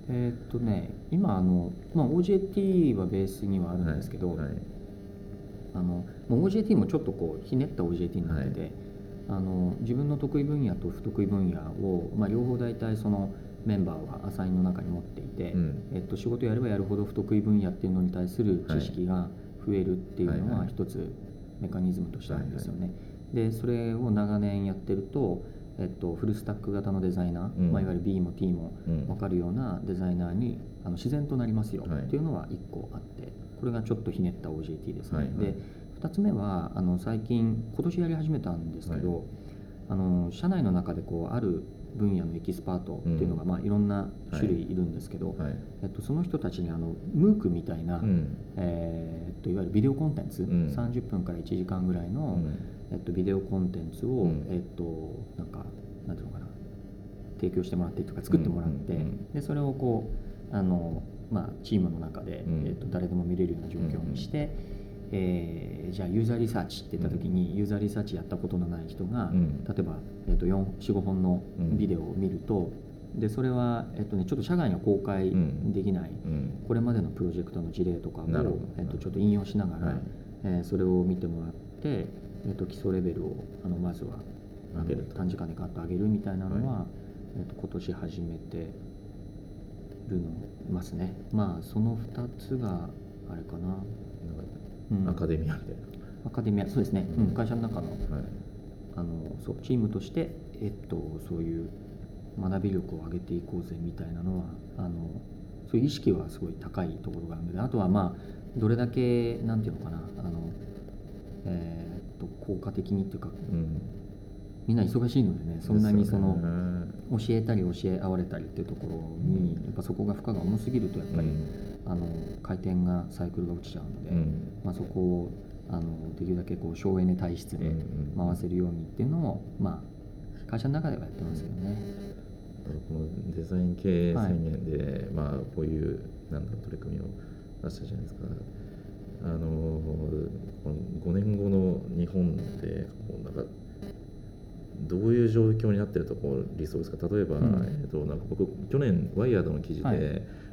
えっとね今あの、まあ、OJT はベースにはあるんですけど、はい。はい、あの OJT もちょっとこうひねった OJT になってて、はい、あの自分の得意分野と不得意分野を、まあ、両方大体そのメンバーはアサインの中に持っていて、うん、えっと、仕事やればやるほど不得意分野っていうのに対する知識が増えるっていうのは一つメカニズムとしてあるんですよね。でそれを長年やってると、えっと、フルスタック型のデザイナー、うん、まあ、いわゆる B も T も分かるようなデザイナーにあの自然となりますよっていうのは1個あってこれがちょっとひねった OJT ですね。はいはい、で2つ目はあの最近今年やり始めたんですけど、はい、あの社内の中でこうある分野のエキスパートっていうのが、まあ、いろんな種類いるんですけど、はい、えっと、その人たちにあの MOOC みたいな、うん、えー、っといわゆるビデオコンテンツ、うん、30分から1時間ぐらいの、うん、えっと、ビデオコンテンツを、えっと、なんかなんていうのかな提供してもらってとか作ってもらって、でそれをこうあの、まあ、チームの中で、えー、と誰でも見れるような状況にして、えー、じゃあユーザーリサーチって言った時に、ユーザーリサーチやったことのない人が、例えば、えー、と45本のビデオを見ると、でそれは、えっとね、ちょっと社外には公開できない、これまでのプロジェクトの事例とかを、えっと、ちょっと引用しながら、はい、えー、それを見てもらって、えっと、基礎レベルをあのまずは上げる短時間でガッと上げるみたいなのは、はい、えっと、今年始めてるのますね。まあその2つがあれかなうん、アカデミアみたいな。アカデミアそうですね、うん、会社の中の,、あのそうチームとして、えっと、そういう学び力を上げていこうぜみたいなのはあのそういう意識はすごい高いところがあるのであとはまあどれだけなんていうのかなあの、えー、っと効果的にっていうか、うん、みんな忙しいのでねそんなにその、教えたり教え合われたりっていうところに、やっぱそこが負荷が重すぎるとやっぱり、あの回転がサイクルが落ちちゃうので、まあ、そこをあのできるだけこう省エネ体質で回せるようにっていうのを、まあ、会社の中ではやってますけどね。このデザイン系宣言で、はい、まあ、こういうなんだ取り組みを出したじゃないですか。あのこの5年後の日本でこうなんかどういう状況になってるとこう理想ですか？例えば、うん、えーと、なんか僕去年ワイヤードの記事で、はい、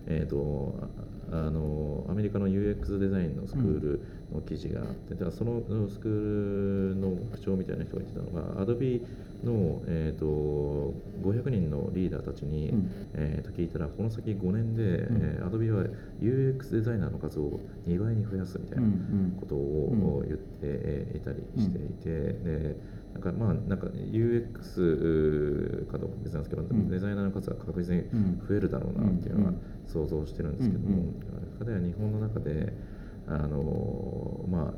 えーとあのアメリカの UX デザインのスクールの記事があって、うん、そのスクールの副長みたいな人が言ってたのが Adobe の、えーと、500人のリーダーたちに、うん、えー、と聞いたらこの先5年で、うん、えー、Adobe は UX デザイナーの数を2倍に増やすみたいなことを言っていたりしていて、でなんかまあなんか UX かどうか別なんですけど、うん、デザイナーの数は確実に増えるだろうなっていうのは想像してるんですけども、彼は日本の中であのまあ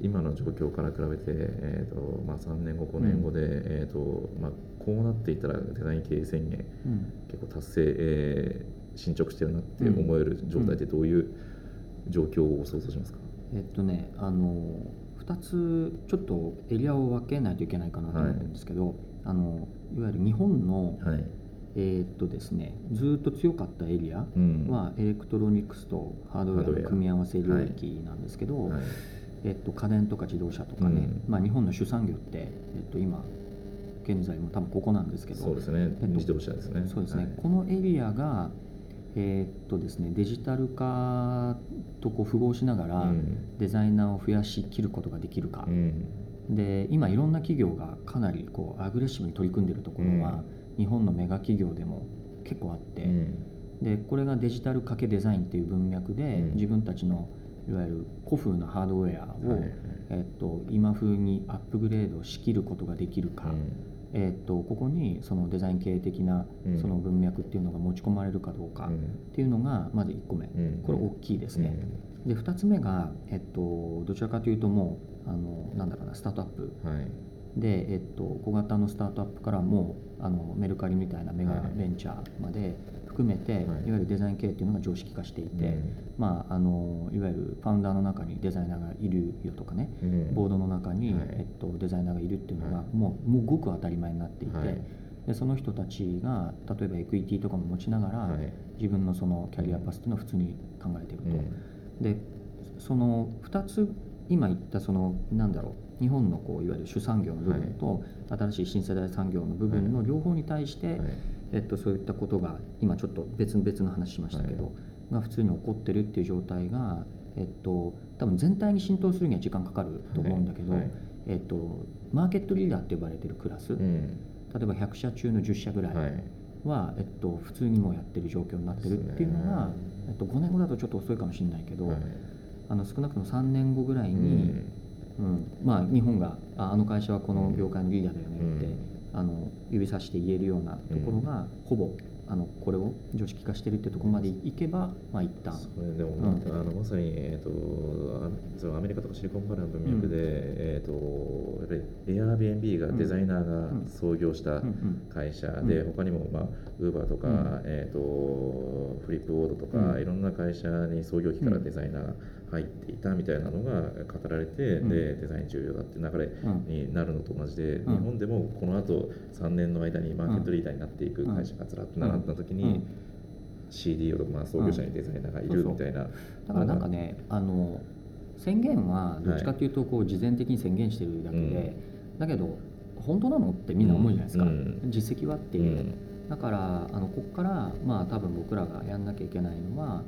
今の状況から比べて、えーとまあ、3年後5年後で、うん、えーとまあ、こうなっていたらデザイン経営宣言、うん、結構達成、えー、進捗してるなって思える状態ってどういう状況を想像しますか、えっとねあの2つちょっとエリアを分けないといけないかなと思ってるんですけど、はい、あのいわゆる日本の、はい、えー、っとですね、ずっと強かったエリアは、エレクトロニクスとハードウェアの組み合わせ領域なんですけど、はい、えっと、家電とか自動車とかね、うん、まあ、日本の主産業って、えっと、今現在も多分ここなんですけどそうですね、えっと、自動車ですね。そうですね、このエリアがえー、っとですね、デジタル化とこう符合しながらデザイナーを増やしきることができるか、うん、で今いろんな企業がかなりこうアグレッシブに取り組んでいるところは、日本のメガ企業でも結構あって、うん、でこれがデジタルかけデザインっていう文脈で、自分たちのいわゆる古風なハードウェアを、はい、えっと、今風にアップグレードしきることができるか、えー、とここにそのデザイン系的なその文脈っていうのが持ち込まれるかどうかっていうのがまず1個目、これ大きいですね。で2つ目が、えっと、どちらかというともうあのなんだろうなスタートアップ、はい、で、えっと、小型のスタートアップからもあのメルカリみたいなメガベンチャーまで、含めて、はい、いわゆるデザイン系っていうのが常識化していて、うん、まあ、あのいわゆるファウンダーの中にデザイナーがいるよとかね、うん、ボードの中に、はい、えっと、デザイナーがいるっていうのが、もうもうごく当たり前になっていて、でその人たちが例えばエクイティとかも持ちながら、自分のそのキャリアパスっていうのを普通に考えていると。でその2つ今言ったそのなんだろう日本のこういわゆる主産業の部分と、新しい新世代産業の部分の両方に対して、えっと、そういったことが今ちょっと別々の話しましたけど、はい、が普通に起こってるっていう状態が、えっと、多分全体に浸透するには時間かかると思うんだけど、えっと、マーケットリーダーって呼ばれてるクラス、うん、例えば100社中の10社ぐらいは、えっと、普通にもうやってる状況になってるっていうのが、えっと、5年後だとちょっと遅いかもしれないけど、あの少なくとも3年後ぐらいに、うん。うん、まあ、日本がああの会社はこの業界のリーダーだよねって、あの指さして言えるようなところがほぼあのこれを常識化してるってとこまでいけば、まあ一旦。それでも、うん、あのまさに、えーと、そのアメリカとかシリコンバレーの文脈で、うん、えーと、やっぱり Airbnb がデザイナーが創業した会社で、うん、他にも、まあ、Uber とか、うん、えーと、フリップボードとか、いろんな会社に創業期からデザイナーが入っていたみたいなのが語られて、でデザイン重要だって流れになるのと同じで、日本でもこのあと3年の間にマーケットリーダーになっていく会社がずらっと並んだ時に、とか、まあ、創業者にデザイナーがいるみたいな、だからなんかねあの宣言はどっちかというとこう事前的に宣言してるだけで、だけど本当なのってみんな思うじゃないですか、実績はって。いう、だからあのここからまあ多分僕らがやんなきゃいけないのは、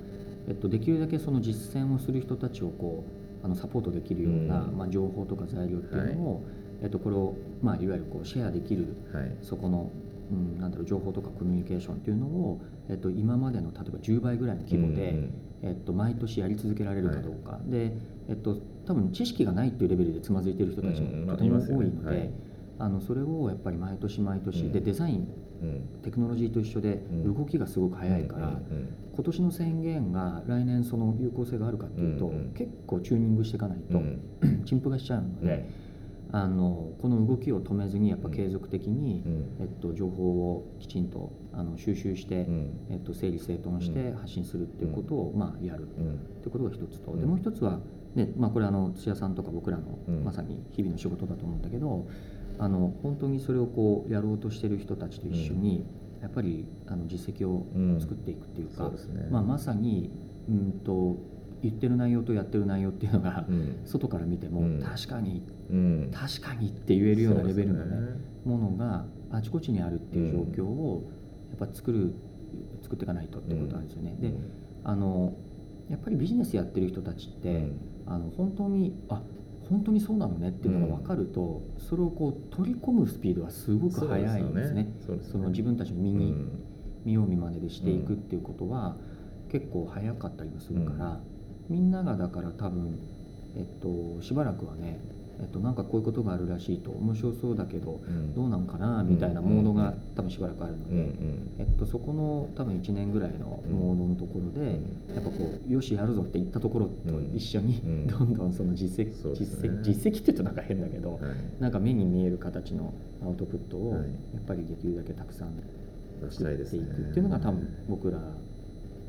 えっと、できるだけその実践をする人たちをこうあのサポートできるような、まあ、情報とか材料っていうのを、えっと、これを、まあ、いわゆるこうシェアできる、そこのうん、なんだろう情報とかコミュニケーションっていうのを、えっと、今までの例えば10倍ぐらいの規模で、うんうん、えっと、毎年やり続けられるかどうか、はい、で、えっと、多分知識がないっていうレベルでつまずいてる人たちもとても多いので、あのそれをやっぱり毎年毎年、うん、でデザイン、うん、テクノロジーと一緒で動きがすごく早いから、今年の宣言が来年その有効性があるかっていうと、結構チューニングしていかないと、陳腐がしちゃうので。あのこの動きを止めずにやっぱ継続的に、うん、えっと、情報をきちんとあの収集して、うん、えっと、整理整頓して発信するっていうことを、まあ、やるっていうことが一つと、でもう一つは、ねまあ、これあの土屋さんとか僕らの、まさに日々の仕事だと思うんだけどあの本当にそれをこうやろうとしてる人たちと一緒に、やっぱりあの実績を作っていくっていうか、ね、まあ、まさにうんと言ってる内容とやってる内容っていうのが、うん、外から見ても、確かに、うん、確かにって言えるようなレベルのね、ね。ものがあちこちにあるっていう状況をやっぱ作る作っていかないとってことなんですよね。であのやっぱりビジネスやってる人たちって、あの本当にあ本当にそうなのねっていうのが分かると、それをこう取り込むスピードはすごく速いんですね。そ、ね、の自分たちの身に、見よう見まねでしていくっていうことは、結構早かったりもするから、みんながだから多分、えっと、しばらくはね、えっと、なんかこういうことがあるらしいと。面白そうだけど、どうなんかなみたいなモードが多分しばらくあるので、えっと、そこの多分1年ぐらいのモードのところで、やっぱこうよしやるぞって言ったところと一緒に、どんどんその実績実績実績って言うとなんか変だけど、なんか目に見える形のアウトプットをやっぱりできるだけたくさん作っていくっていうのが多分僕ら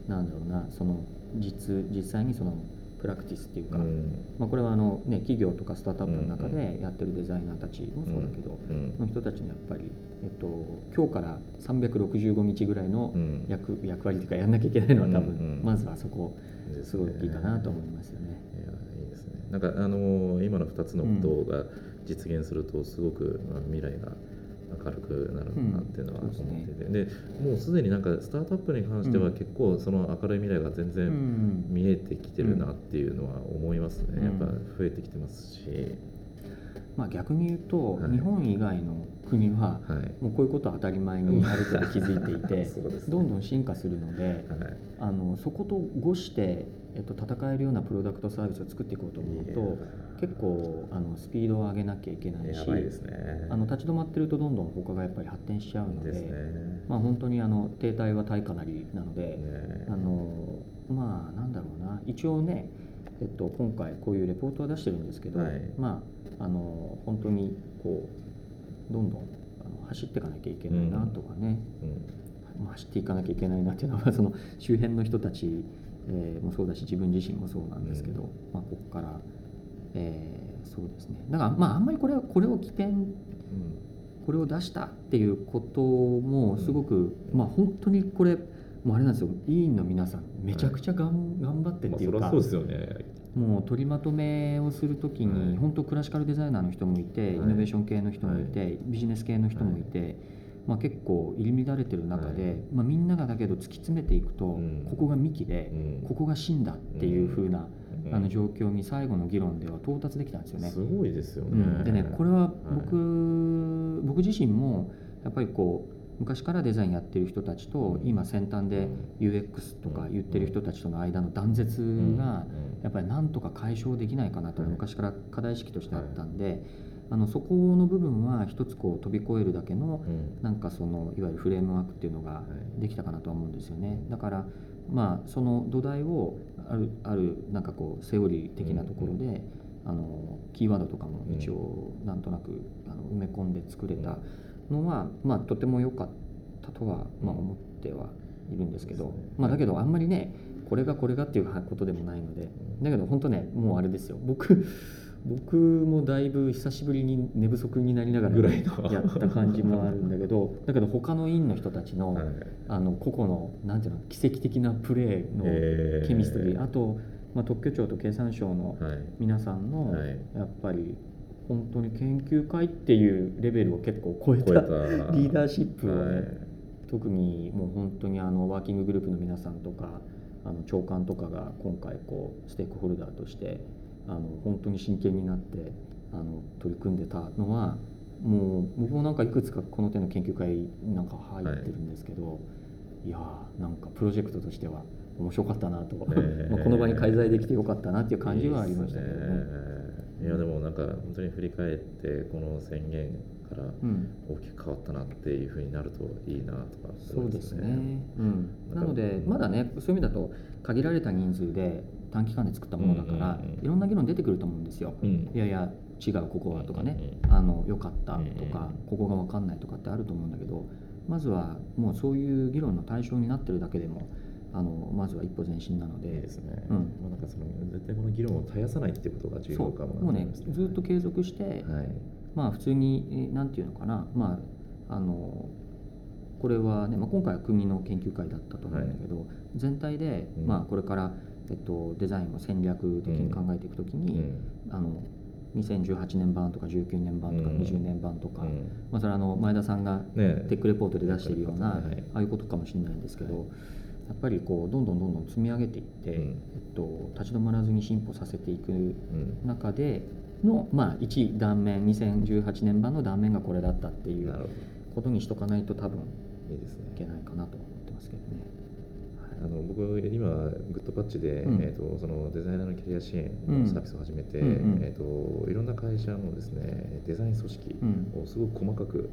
なんだろうなその実実際にそのプラクティスっていうか、うん、まあ、これはあの、ね、企業とかスタートアップの中でやってるデザイナーたちもそうだけど、うん、の人たちにやっぱり、えっと、今日から365日ぐらいの役,、役割というかやんなきゃいけないのは多分、まずはそこすごいいいかなと思いますよね。いいですね。なんかあの今の2つのことが実現するとすごく、まあ、未来が明るくなるなっていうのは思ってて、うん、で、ね、もうすでになんかスタートアップに関しては結構その明るい未来が全然見えてきてるなっていうのは思いますね、やっぱ増えてきてますし。まあ、逆に言うと、はい、日本以外の国は、もうこういうことは当たり前にある程度気づいていて、ね、どんどん進化するので、はい、あのそことごしてえっと、戦えるようなプロダクトサービスを作っていこうと思うと結構あのスピードを上げなきゃいけないし、ね、あの立ち止まってるとどんどん他がやっぱり発展しちゃうので、ね、まあ、本当にあの停滞は対価なりなので、ね、あのまあなんだろうな。一応ね、えっと、今回こういうレポートは出してるんですけど、はい、まああの本当にこうどんどん走っていかなきゃいけないなとかね、うん。うん、走っていかなきゃいけないなっていうのは その周辺の人たちえー、もそうだし自分自身もそうなんですけど、うん、まあ、ここから、えー、そうですね。だからまああんまりこれこれを起点、うん、これを出したっていうこともすごく、うん、まあ本当にこれもうあれなんですよ。委員の皆さんめちゃくちゃがん、はい、頑張ってっていうか、まあ、そうですよねもう取りまとめをするときに、はい、本当クラシカルデザイナーの人もいて、はい、イノベーション系の人もいて、ビジネス系の人もいて、まあ、結構入り乱れてる中で、はい、まあ、みんながだけど突き詰めていくと、うん、ここが幹で、うん、ここが芯だっていうふうな、うん、あの状況に最後の議論では到達できたんですよね。すごいですよね、でねこれは僕はい、僕自身もやっぱりこう昔からデザインやってる人たちと今先端で UX とか言ってる人たちとの間の断絶がやっぱりなんとか解消できないかなと昔から課題意識としてあったんであのそこの部分は一つこう飛び越えるだけの、なんかそのいわゆるフレームワークっていうのができたかなとは思うんですよね。だからまあその土台をあるあるなんかこうセオリー的なところで、あのキーワードとかも一応なんとなくあの埋め込んで作れたのは、まあとても良かったとはまあ思ってはいるんですけど、まあだけどあんまりねこれがこれがっていうことでもないのでだけど本当ねもうあれですよ。僕僕もだいぶ久しぶりに寝不足になりながら、ね、やった感じもあるんだけどだけど他の院の人たちのはい、あの個々のなんていうの奇跡的なプレーのケミストリー、えー、あと、まあ、特許庁と経産省の皆さんの、はい、やっぱり本当に研究会っていうレベルを結構超えたリーダーシップをね、はい、特にもう本当にあのワーキンググループの皆さんとかあの長官とかが今回こうステークホルダーとしてあの本当に真剣になってあの取り組んでたのはもう僕もなんかいくつかこの手の研究会なんか入ってるんですけど、はい、いやーなんかプロジェクトとしては面白かったなと、え。ー、まあこの場に介在できてよかったなっていう感じはありましたけどね。いやでもなんか本当に振り返ってこの宣言から大きく変わったなっていうふうになるといいなとか、ね、そうですね、うん、なのでまだねそういう意味だと限られた人数で短期間で作ったものだから、いろんな議論出てくると思うんですよ。うん、いやいや違うここはとかね、あの良かったとか、ここが分かんないとかってあると思うんだけどまずはもうそういう議論の対象になってるだけでもあのまずは一歩前進なので。ですね、うん。まあ、なんかその絶対この議論を絶やさないっていうことが重要かももうね。ずっと継続して、はい、まあ普通に何て言うのかな。まああのこれはね、まあ、今回は国の研究会だったと思うんだけど、はい、全体で、まあ、これからえっと、デザインを戦略的に考えていくときに、うん、あの2018年版とか19年版とか20年版とか、うん、まあ、それはあの前田さんがテックレポートで出しているような、ね、ああいうことかもしれないんですけど、はい、やっぱりこうどんどんどんどん積み上げていって、うん、えっと、立ち止まらずに進歩させていく中での、まあ、1断面2018年版の断面がこれだったっていうことにしとかないと多分いけないかなと思ってますけどね。あの僕今グッドパッチで、うん、えーと、そのデザイナーのキャリア支援のサービスを始めて、うん、えーと、いろんな会社のですねデザイン組織をすごく細かく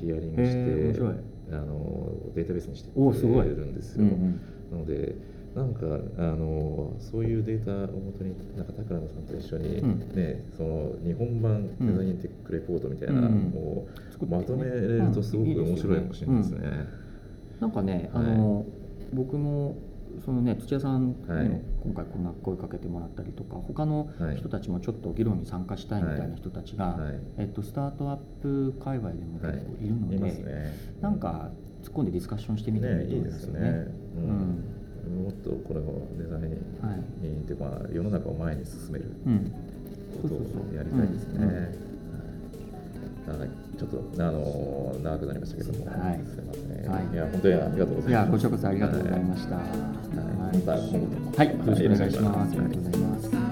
ヒアリングして、うん、あのデータベースにしてるんですよ。うんうん、なのでなんかあのそういうデータをもとになんか高野さんと一緒に、ねその日本版デザインテックレポートみたいなのをまとめれるとすごく面白いかもしれないですね。なんかね、あの、はい僕もそのね土屋さんにも今回こんな声かけてもらったりとか、はい、他の人たちもちょっと議論に参加したいみたいな人たちが、はい、えっと、スタートアップ界隈でも結構いるので、はい。ね、なんか突っ込んでディスカッションしてみたいと思いますよね。ねいいね。うん、もっとこれをデザインに、はい、っていうか世の中を前に進めることをやりたいですね。はい、ちょっとあの長くなりましたけども、はい、すみません、はい、いや本当にありがとうございます。いやこちらこそありがとうございました。はい、また今後とも。はい、よろしくお願いします。ありがとうございます。